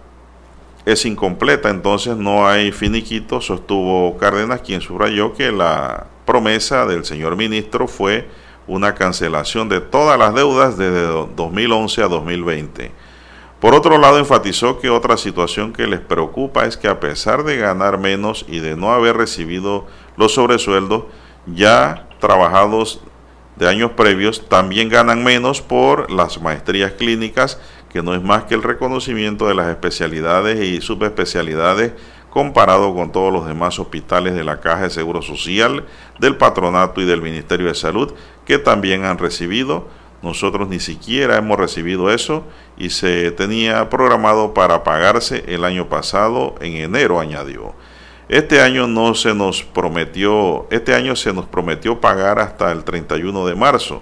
es incompleta, entonces no hay finiquito, sostuvo Cárdenas, quien subrayó que la promesa del señor ministro fue una cancelación de todas las deudas desde 2011 a 2020. Por otro lado, enfatizó que otra situación que les preocupa es que a pesar de ganar menos y de no haber recibido los sobresueldos ya trabajados de años previos, también ganan menos por las maestrías clínicas, que no es más que el reconocimiento de las especialidades y subespecialidades comparado con todos los demás hospitales de la Caja de Seguro Social, del Patronato y del Ministerio de Salud, que también han recibido Nosotros ni siquiera hemos recibido eso y se tenía programado para pagarse el año pasado en enero, añadió. Este año no se nos prometió, este año se nos prometió pagar hasta el 31 de marzo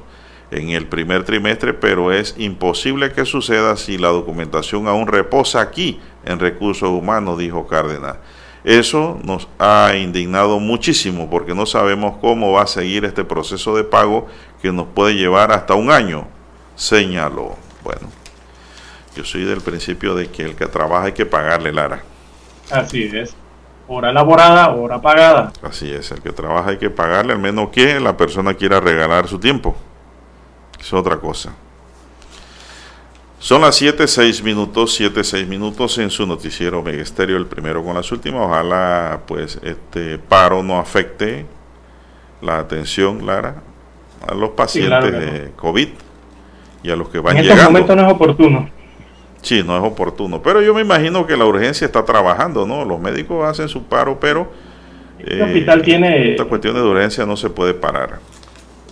en el primer trimestre, pero es imposible que suceda si la documentación aún reposa aquí en recursos humanos, dijo Cárdenas. Eso nos ha indignado muchísimo porque no sabemos cómo va a seguir este proceso de pago que nos puede llevar hasta un año, señaló. Bueno, yo soy del principio de que el que trabaja hay que pagarle, Lara. Así es. Hora elaborada, hora pagada. Así es, el que trabaja hay que pagarle, al menos que la persona quiera regalar su tiempo. Es otra cosa. Son las 7, 6 minutos, 7, 6 minutos en su noticiero Megesterio, el primero con las últimas. Ojalá pues este paro no afecte la atención, Lara, a los pacientes claro de COVID y a los que van En estos llegando. momentos no es oportuno. Sí, no es oportuno. Pero yo me imagino que la urgencia está trabajando, ¿no? Los médicos hacen su paro, pero Este hospital tiene- Estas cuestiones de urgencia no se puede parar.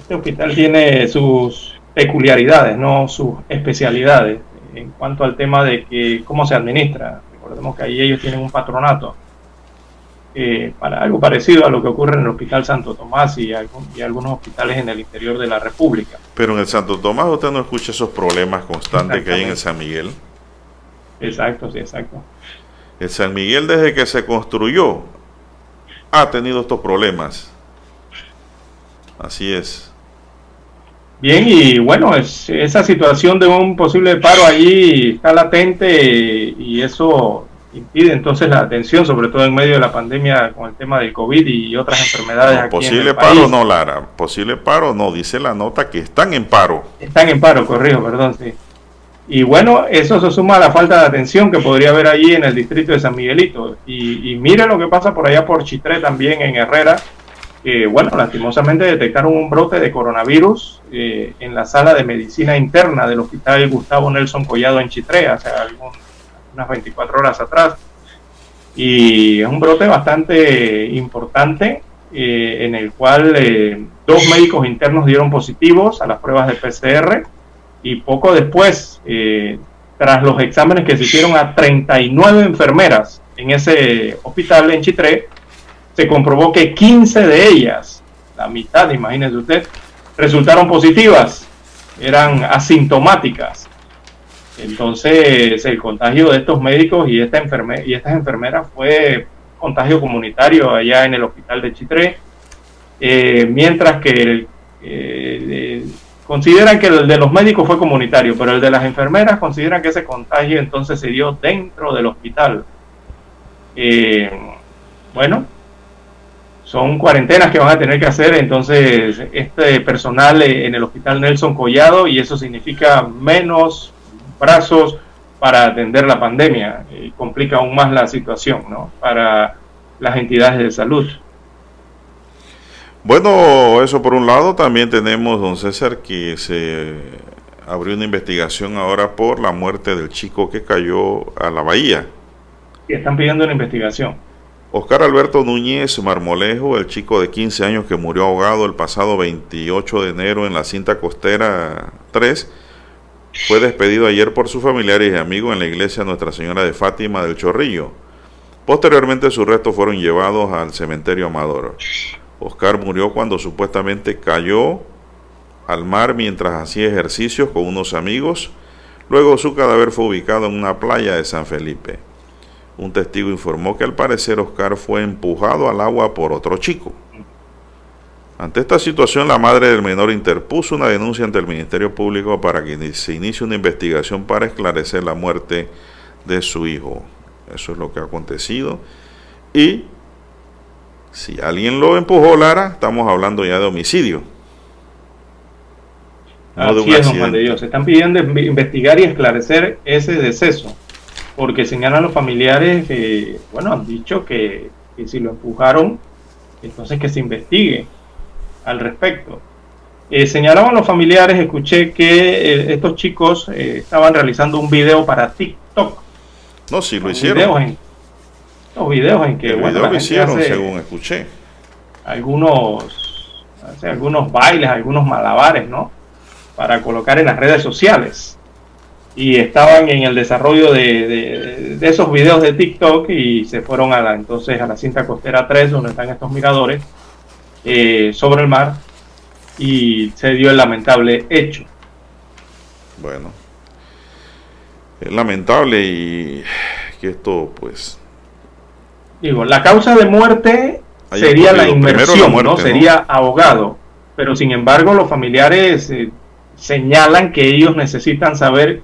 Este hospital tiene sus peculiaridades, no sus especialidades en cuanto al tema de que cómo se administra. Recordemos que ahí ellos tienen un patronato eh, para algo parecido a lo que ocurre en el Hospital Santo Tomás y, algún- y algunos hospitales en el interior de la República. Pero en el Santo Tomás usted no escucha esos problemas constantes que hay en el San Miguel. Exacto, sí, exacto. El San Miguel desde que se construyó ha tenido estos problemas. Así es. Bien, y bueno, es, esa situación de un posible paro allí está latente y eso impide entonces la atención, sobre todo en medio de la pandemia con el tema del COVID y otras enfermedades aquí en Posible el paro país. no, Lara. Posible paro no. Dice la nota que están en paro. Están en paro, corrijo, perdón, sí. Y bueno, eso se suma a la falta de atención que podría haber allí en el distrito de San Miguelito. Y, y mire lo que pasa por allá por Chitré también en Herrera, que bueno, lastimosamente detectaron un brote de coronavirus eh, en la sala de medicina interna del hospital Gustavo Nelson Collado en Chitré, hace algún- unas 24 horas atrás. Y es un brote bastante importante eh, en el cual eh, dos médicos internos dieron positivos a las pruebas de PCR y poco después, eh, tras los exámenes que se hicieron a 39 enfermeras en ese hospital en Chitré, se comprobó que 15 de ellas, la mitad, imagínese usted, resultaron positivas, eran asintomáticas. Entonces, el contagio de estos médicos y, esta enferme y estas enfermeras fue contagio comunitario allá en el hospital de Chitré, eh, mientras que eh, de- consideran que el de los médicos fue comunitario, pero el de las enfermeras consideran que ese contagio entonces se dio dentro del hospital. Eh, bueno, son cuarentenas que van a tener que hacer entonces este personal en el hospital Nelson Collado y eso significa menos brazos para atender la pandemia y complica aún más la situación ¿no? para las entidades de salud. Bueno, eso por un lado. También tenemos, don César, que se abrió una investigación ahora por la muerte del chico que cayó a la bahía. Y están pidiendo una investigación. Oscar Alberto Núñez Marmolejo, el chico de 15 años que murió ahogado el pasado 28 de enero en la cinta costera 3, fue despedido ayer por sus familiares y amigos en la iglesia Nuestra Señora de Fátima del Chorrillo. Posteriormente sus restos fueron llevados al cementerio Amador. Oscar murió cuando supuestamente cayó al mar mientras hacía ejercicios con unos amigos. Luego su cadáver fue ubicado en una playa de San Felipe. Un testigo informó que al parecer Oscar fue empujado al agua por otro chico. Ante esta situación, la madre del menor interpuso una denuncia ante el Ministerio Público para que se inicie una investigación para esclarecer la muerte de su hijo. Eso es lo que ha acontecido. Y si alguien lo empujó, Lara, estamos hablando ya de homicidio. No de un es, Juan de Dios. Están pidiendo inve- investigar y esclarecer ese deceso, porque señalan los familiares que, bueno, han dicho que, que si lo empujaron, entonces que se investigue al respecto. Eh, señalaban los familiares, escuché que eh, estos chicos eh, estaban realizando un video para TikTok. No, sí lo Los hicieron. videos en- los videos en que El bueno, video la lo hicieron, hace según escuché. algunos, hace algunos bailes, algunos malabares, ¿no? para colocar en las redes sociales. Y estaban en el desarrollo de, de- de esos videos de TikTok y se fueron a la, entonces a la cinta costera 3, donde están estos miradores, eh, sobre el mar, y se dio el lamentable hecho. Bueno, es lamentable y que esto, pues, Digo, la causa de muerte sería la inmersión, muerte, ¿no? ¿no? Sería ahogado. Pero sin embargo, los familiares eh, señalan que ellos necesitan saber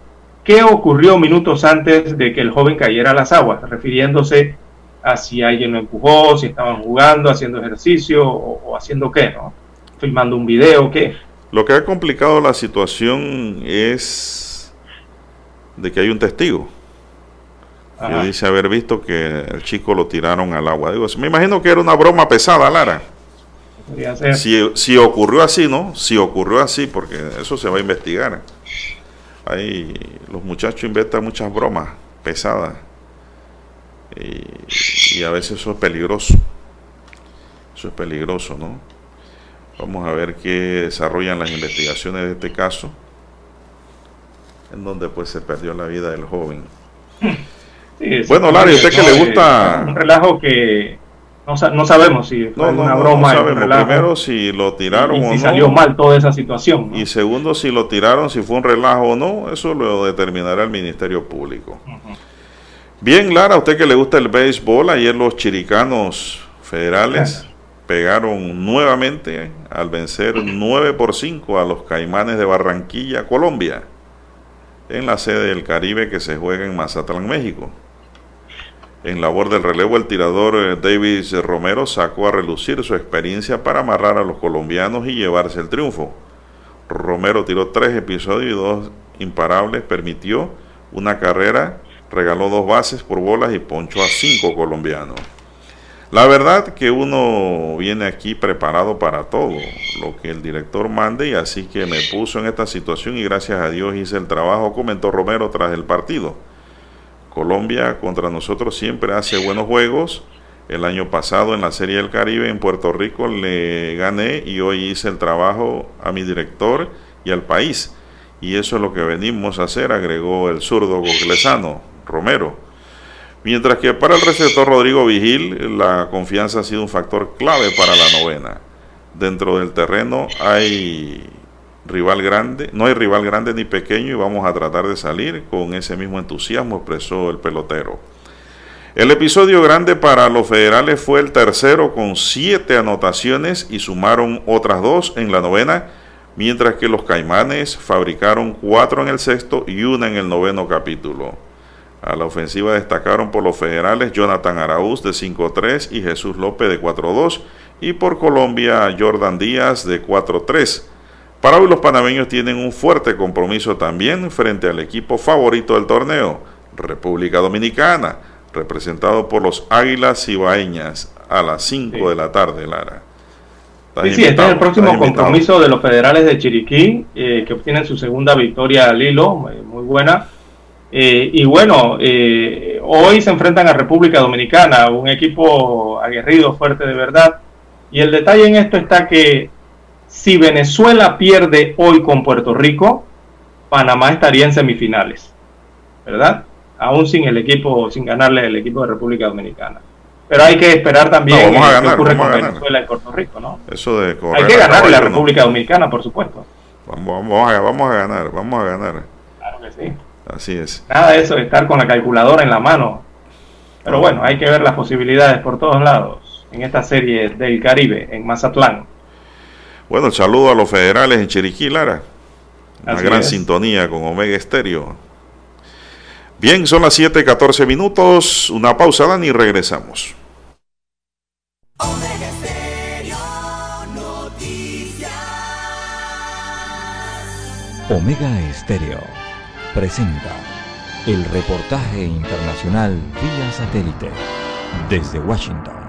qué ocurrió minutos antes de que el joven cayera a las aguas, refiriéndose a si alguien lo empujó, si estaban jugando, haciendo ejercicio o, o haciendo qué, ¿no? Filmando un video, qué. lo que ha complicado la situación es de que hay un testigo que Ajá. dice haber visto que el chico lo tiraron al agua. Digo, me imagino que era una broma pesada, Lara. Si, si ocurrió así, ¿no? Si ocurrió así, porque eso se va a investigar. Ahí los muchachos inventan muchas bromas pesadas. Y, y a veces eso es peligroso. Eso es peligroso, ¿no? Vamos a ver qué desarrollan las investigaciones de este caso, en donde pues se perdió la vida del joven. Sí, Bueno, Larry, ¿usted que ¿no? le gusta? Un relajo que no, sa- no sabemos si fue No, una no, broma, no Primero, si lo tiraron y o si no. salió mal toda esa situación. Y segundo, si lo tiraron, si fue un relajo o no, eso lo determinará el Ministerio Público. Bien, Lara, a usted que le gusta el béisbol, ayer los chiricanos federales pegaron nuevamente al vencer 9 por 5 a los caimanes de Barranquilla, Colombia, en la sede del Caribe que se juega en Mazatlán, México. En labor del relevo, el tirador eh, Davis Romero sacó a relucir su experiencia para amarrar a los colombianos y llevarse el triunfo. Romero tiró tres episodios y dos imparables, permitió una carrera, regaló dos bases por bolas y ponchó a cinco colombianos. La verdad que uno viene aquí preparado para todo lo que el director mande y así que me puso en esta situación y gracias a Dios hice el trabajo, comentó Romero tras el partido. Colombia contra nosotros siempre hace buenos juegos. El año pasado en la Serie del Caribe en Puerto Rico le gané y hoy hice el trabajo a mi director y al país. Y eso es lo que venimos a hacer, agregó el zurdo goclesano Romero. Mientras que para el receptor Rodrigo Vigil, la confianza ha sido un factor clave para la novena. Dentro del terreno hay rival grande, no hay rival grande ni pequeño y vamos a tratar de salir con ese mismo entusiasmo, expresó el pelotero. El episodio grande para los federales fue el tercero con siete anotaciones y sumaron otras dos en la novena, mientras que los caimanes fabricaron cuatro en el sexto y una en el noveno capítulo. A la ofensiva destacaron por los federales Jonathan Araúz de 5-3 y Jesús López de 4-2 y por Colombia Jordan Díaz de 4-3. Para hoy los panameños tienen un fuerte compromiso también frente al equipo favorito del torneo, República Dominicana, representado por los Águilas Ibaeñas a las 5 de la tarde, Lara. Sí, sí, este es el próximo compromiso de los federales de Chiriquí, eh, que obtienen su segunda victoria al hilo, eh, muy buena. Eh, y bueno, eh, hoy se enfrentan a República Dominicana, un equipo aguerrido, fuerte de verdad. Y el detalle en esto está que si Venezuela pierde hoy con Puerto Rico, Panamá estaría en semifinales, ¿verdad? Aún sin el equipo, sin ganarle el equipo de República Dominicana. Pero hay que esperar también No, ganar, qué ocurre con. Venezuela y Puerto Rico, ¿no? Eso de correr Hay que ganarle a la. República Dominicana, por supuesto. Vamos, vamos a, vamos a ganar, vamos a ganar. Claro que sí. Así es. Nada de eso de estar con la calculadora en la mano. Pero bueno, hay que ver las posibilidades por todos lados en esta serie del Caribe, en Mazatlán. Bueno, el saludo a los federales en Chiriquí, Lara. Una Así gran es. sintonía con Omega Estéreo. Bien, son las 7:14 minutos. Una pausa, Dani, y regresamos. Omega Estéreo presenta el reportaje internacional vía satélite desde Washington.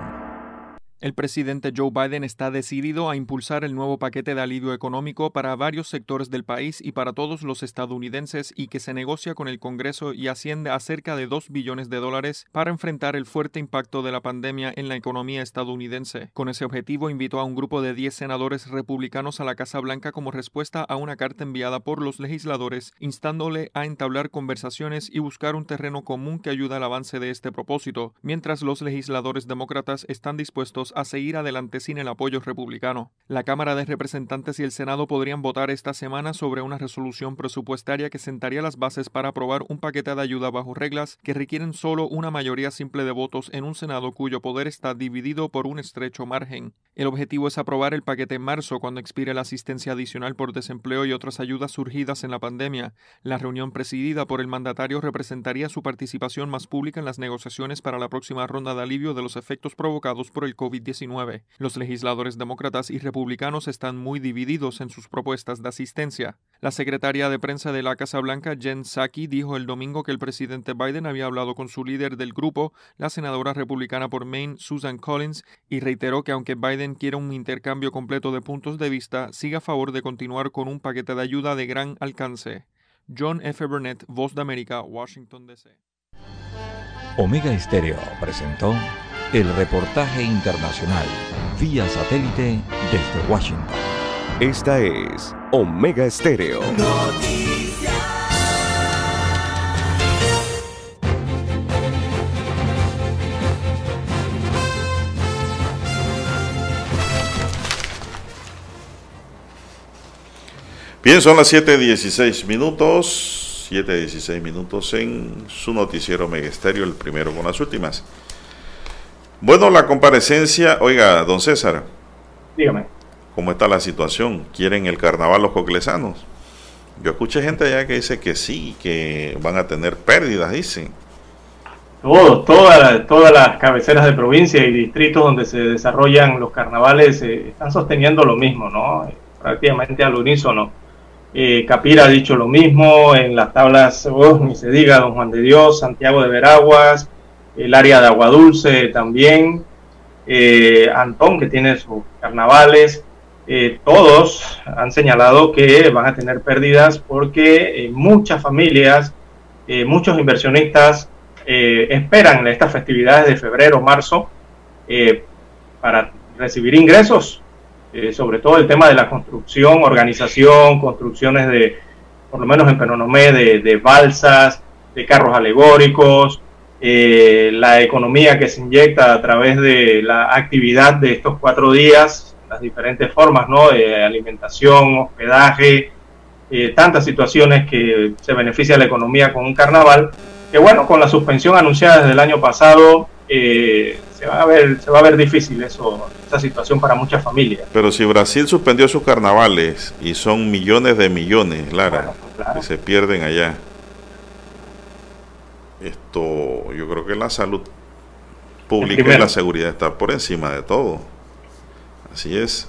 El presidente Joe Biden está decidido a impulsar el nuevo paquete de alivio económico para varios sectores del país y para todos los estadounidenses y que se negocia con el Congreso y asciende a cerca de 2 billones de dólares para enfrentar el fuerte impacto de la pandemia en la economía estadounidense. Con ese objetivo invitó a un grupo de 10 senadores republicanos a la Casa Blanca como respuesta a una carta enviada por los legisladores instándole a entablar conversaciones y buscar un terreno común que ayude al avance de este propósito, mientras los legisladores demócratas están dispuestos a seguir adelante sin el apoyo republicano. La Cámara de Representantes y el Senado podrían votar esta semana sobre una resolución presupuestaria que sentaría las bases para aprobar un paquete de ayuda bajo reglas que requieren solo una mayoría simple de votos en un Senado cuyo poder está dividido por un estrecho margen. El objetivo es aprobar el paquete en marzo cuando expire la asistencia adicional por desempleo y otras ayudas surgidas en la pandemia. La reunión presidida por el mandatario representaría su participación más pública en las negociaciones para la próxima ronda de alivio de los efectos provocados por el COVID-19 los legisladores demócratas y republicanos están muy divididos en sus propuestas de asistencia. La secretaria de prensa de la Casa Blanca, Jen Psaki, dijo el domingo que el presidente Biden había hablado con su líder del grupo, la senadora republicana por Maine, Susan Collins, y reiteró que aunque Biden quiere un intercambio completo de puntos de vista, sigue a favor de continuar con un paquete de ayuda de gran alcance. John F. Burnett, Voz de América, Washington, D.C. Omega Estéreo presentó el reportaje internacional vía satélite desde Washington. Esta es Omega Estéreo. Bien, son las 7.16 minutos, 7.16 minutos en su noticiero Omega Estéreo, el primero con las últimas. Bueno, la comparecencia, oiga, don César. Dígame. ¿Cómo está la situación? ¿Quieren el carnaval los coclesanos? Yo escuché gente allá que dice que sí, que van a tener pérdidas, dicen. Todos, todas, todas las cabeceras de provincia y distritos donde se desarrollan los carnavales eh, están sosteniendo lo mismo, ¿no? Eh, prácticamente al unísono. Eh, Capira ha dicho lo mismo, en las tablas, oh, ni se diga, Don Juan de Dios, Santiago de Veraguas, el área de Agua Dulce también, eh, Antón, que tiene sus carnavales, eh, todos han señalado que van a tener pérdidas porque eh, muchas familias, muchos inversionistas esperan estas festividades de febrero, marzo, para recibir ingresos, sobre todo el tema de la construcción, organización, construcciones de, por lo menos en Penonomé, de, de balsas, de carros alegóricos, eh, la economía que se inyecta a través de la actividad de estos cuatro días, las diferentes formas ¿no? de alimentación, hospedaje, eh, tantas situaciones que se beneficia la economía con un carnaval, que bueno, con la suspensión anunciada desde el año pasado, eh, se, va a ver, se va a ver difícil eso, esa situación para muchas familias. Pero si Brasil suspendió sus carnavales y son millones de millones, Lara, que se pierden allá yo creo que la salud pública y la seguridad está por encima de todo. Así es.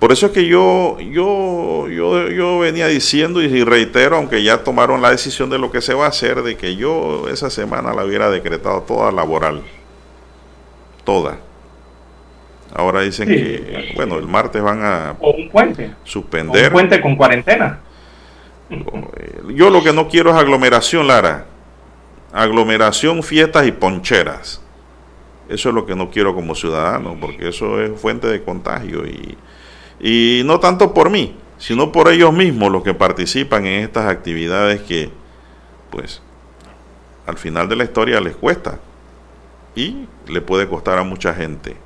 Por eso es que yo, yo, yo, yo venía diciendo y reitero, aunque ya tomaron la decisión de lo que se va a hacer, de que yo esa semana la hubiera decretado toda laboral. Toda. Ahora dicen que, bueno, el martes van a o un puente. suspender. un puente con cuarentena. Yo lo que no quiero es aglomeración, Lara aglomeración, fiestas y poncheras. Eso es lo que no quiero como ciudadano, porque eso es fuente de contagio. Y, y no tanto por mí, sino por ellos mismos, los que participan en estas actividades que, pues, al final de la historia les cuesta y le puede costar a mucha gente.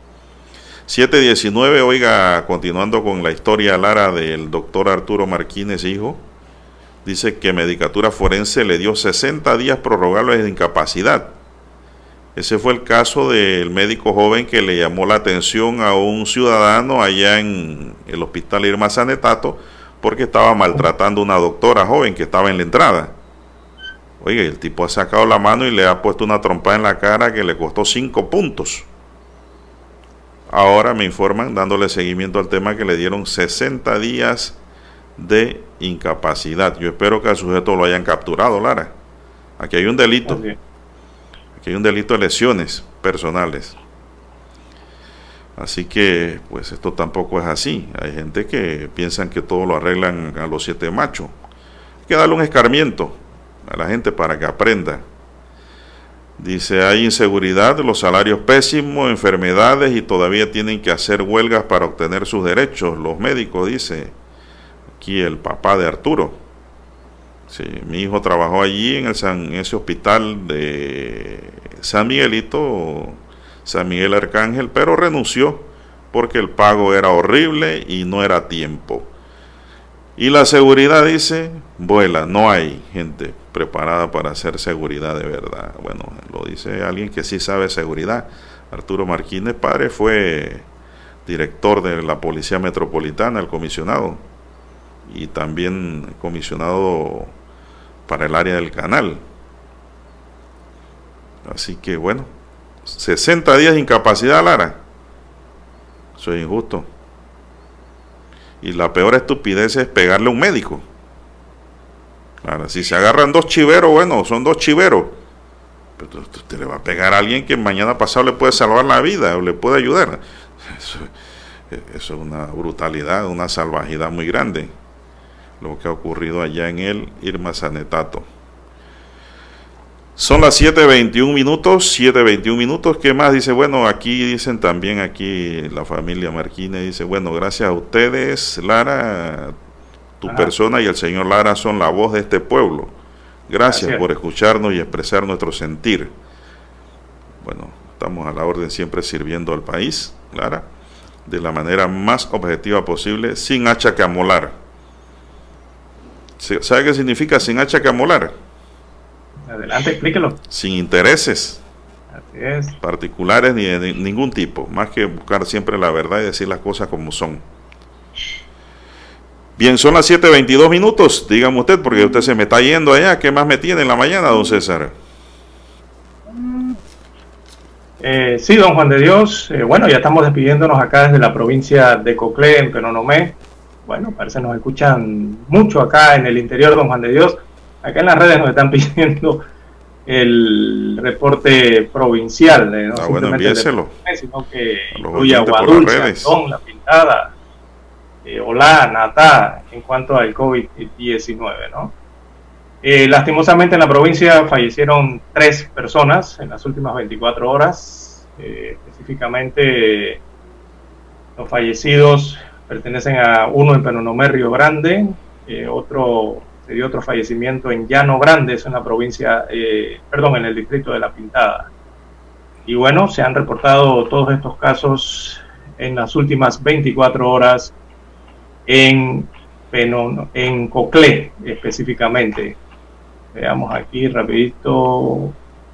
719, oiga, continuando con la historia Lara del doctor Arturo Martínez, hijo dice que Medicatura Forense le dio 60 días prorrogables de incapacidad. Ese fue el caso del médico joven que le llamó la atención a un ciudadano allá en el hospital Irma Sanetato porque estaba maltratando a una doctora joven que estaba en la entrada. Oye, el tipo ha sacado la mano y le ha puesto una trompa en la cara que le costó 5 puntos. Ahora me informan, dándole seguimiento al tema, que le dieron 60 días de incapacidad. Yo espero que al sujeto lo hayan capturado, Lara. Aquí hay un delito. Aquí hay un delito de lesiones personales. Así que, pues esto tampoco es así. Hay gente que piensan que todo lo arreglan a los siete machos. Hay que darle un escarmiento a la gente para que aprenda. Dice, hay inseguridad, los salarios pésimos, enfermedades y todavía tienen que hacer huelgas para obtener sus derechos. Los médicos, dice aquí el papá de Arturo. Sí, mi hijo trabajó allí en, el en ese hospital de San Miguelito, San Miguel Arcángel, pero renunció porque el pago era horrible y no era tiempo. Y la seguridad dice, vuela, no hay gente preparada para hacer seguridad de verdad. Bueno, lo dice alguien que sí sabe seguridad. Arturo Marquínez, padre, fue director de la Policía Metropolitana, el comisionado, y también comisionado para el área del canal. Así que bueno, 60 días de incapacidad, Lara. Eso es injusto. Y la peor estupidez es pegarle a un médico. Claro, si se agarran dos chiveros, bueno, son dos chiveros. Pero usted le va a pegar a alguien que mañana pasado le puede salvar la vida o le puede ayudar. Eso, eso es una brutalidad, una salvajidad muy grande. Lo que ha ocurrido allá en el Irma Sanetato. Son las 7.21 minutos, 7.21 minutos. ¿Qué más? Dice, bueno, aquí dicen también, aquí la familia Marquínez dice, bueno, gracias a ustedes, Lara, tu persona y el señor Lara son la voz de este pueblo. Gracias, Gracias. por escucharnos y expresar nuestro sentir. Bueno, estamos a la orden siempre sirviendo al país, Lara, de la manera más objetiva posible, sin hacha que amolar. ¿Sabe qué significa sin hacha que amolar? Adelante, explíquelo. sin intereses Así es. particulares ni de ni- ningún tipo, más que buscar siempre la verdad y decir las cosas como son. Bien, son las 7.22 minutos, dígame usted, porque usted se me está yendo allá, ¿qué más me tiene en la mañana, don César? Eh, sí, don Juan de Dios. eh, bueno, ya estamos despidiéndonos acá desde la provincia de Coclé, en Penonomé. Bueno, parece que nos escuchan mucho acá en el interior, don Juan de Dios. Acá en las redes nos están pidiendo el reporte provincial. eh, no Ah, bueno, simplemente el de sino que incluye Aguadulce. Antón, La Pintada, eh, Olá, Natá, en cuanto al COVID-19, ¿no? Eh, lastimosamente en la provincia fallecieron tres personas en las últimas 24 horas. Eh, específicamente los fallecidos pertenecen a uno en Penonomé, Río Grande, eh, otro se dio otro fallecimiento en Llano Grande, eso en la provincia, eh, perdón, en el distrito de La Pintada. Y bueno, se han reportado todos estos casos en las últimas 24 horas en, Penon- en Coclé específicamente. Veamos aquí rapidito.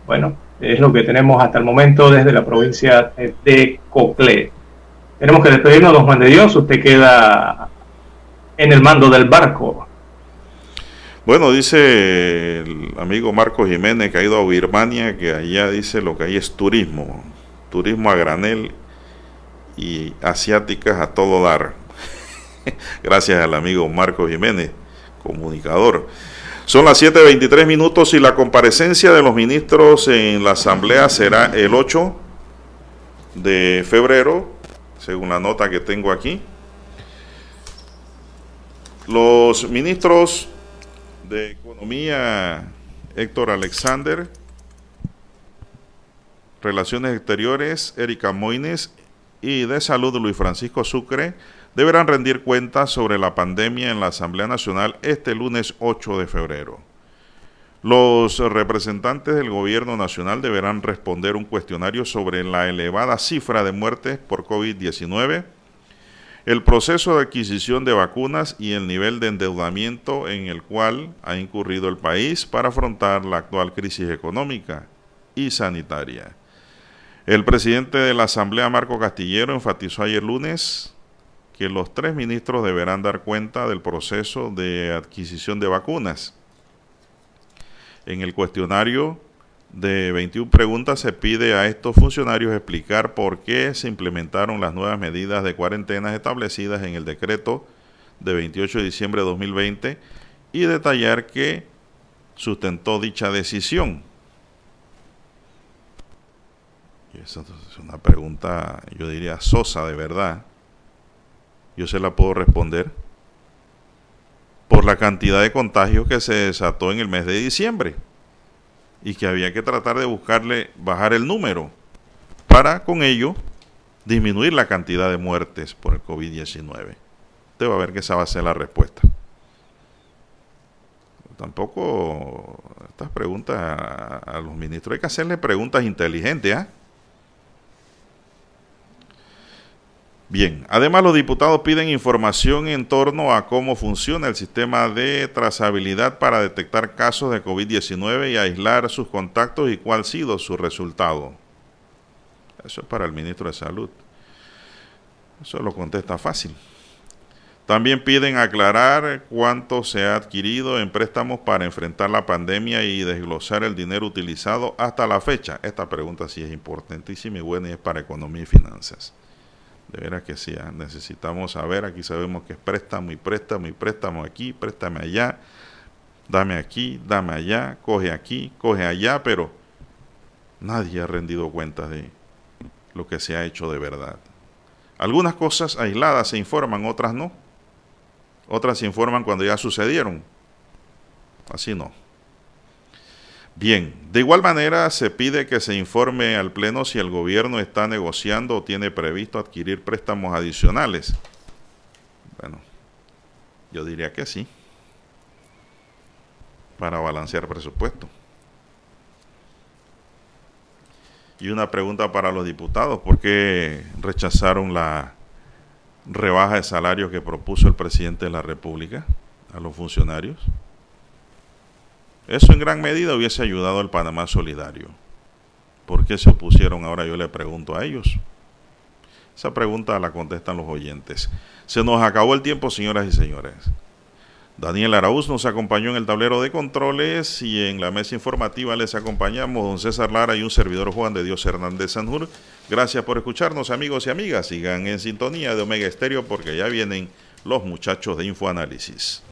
Bueno, es lo que tenemos hasta el momento desde la provincia de Coclé. Tenemos que despedirnos, don Juan de Dios. Usted queda en el mando del barco. Bueno, dice el amigo Marco Jiménez que ha ido a Birmania, que allá dice lo que hay es turismo, turismo a granel y asiáticas a todo dar. Gracias al amigo Marco Jiménez, comunicador. Son las 7.23 minutos y la comparecencia de los ministros en la Asamblea será el 8 de febrero, según la nota que tengo aquí. Los ministros de Economía, Héctor Alexander, Relaciones Exteriores, Erika Moines, y de Salud, Luis Francisco Sucre, deberán rendir cuentas sobre la pandemia en la Asamblea Nacional este lunes 8 de febrero. Los representantes del gobierno nacional deberán responder un cuestionario sobre la elevada cifra de muertes por COVID-19, el proceso de adquisición de vacunas y el nivel de endeudamiento en el cual ha incurrido el país para afrontar la actual crisis económica y sanitaria. El presidente de la Asamblea, Marco Castillero, enfatizó ayer lunes que los tres ministros deberán dar cuenta del proceso de adquisición de vacunas. En el cuestionario de 21 preguntas se pide a estos funcionarios explicar por qué se implementaron las nuevas medidas de cuarentena establecidas en el decreto de 28 de diciembre de 2020 y detallar qué sustentó dicha decisión. Esa es una pregunta, yo diría, sosa de verdad. Yo se la puedo responder por la cantidad de contagios que se desató en el mes de diciembre y que había que tratar de buscarle bajar el número para con ello disminuir la cantidad de muertes por el COVID-19. Usted va a ver que esa va a ser la respuesta. Tampoco estas preguntas a, los ministros hay que hacerle preguntas inteligentes, ¿ah? Bien, además los diputados piden información en torno a cómo funciona el sistema de trazabilidad para detectar casos de COVID-19 y aislar sus contactos y cuál ha sido su resultado. Eso es para el ministro de Salud. Eso lo contesta fácil. También piden aclarar cuánto se ha adquirido en préstamos para enfrentar la pandemia y desglosar el dinero utilizado hasta la fecha. Esta pregunta sí es importantísima y buena y es para economía y finanzas. De veras que sí, ¿ah? necesitamos saber, aquí sabemos que es préstamo y préstamo y préstamo aquí, préstame allá, dame aquí, dame allá, coge aquí, coge allá, pero nadie ha rendido cuenta de lo que se ha hecho de verdad. Algunas cosas aisladas se informan, otras no. Otras se informan cuando ya sucedieron. Así no. Bien, de igual manera se pide que se informe al Pleno si el gobierno está negociando o tiene previsto adquirir préstamos adicionales. Bueno, yo diría que sí, para balancear presupuesto. Y una pregunta para los diputados, ¿por qué rechazaron la rebaja de salario que propuso el presidente de la República a los funcionarios? Eso en gran medida hubiese ayudado al Panamá Solidario. ¿Por qué se opusieron? Ahora yo le pregunto a ellos. Esa pregunta la contestan los oyentes. Se nos acabó el tiempo, señoras y señores. Daniel Araúz nos acompañó en el tablero de controles y en la mesa informativa les acompañamos don César Lara y un servidor Juan de Dios Hernández Sanjur. Gracias por escucharnos amigos y amigas. Sigan en sintonía de Omega Estéreo porque ya vienen los muchachos de Infoanálisis.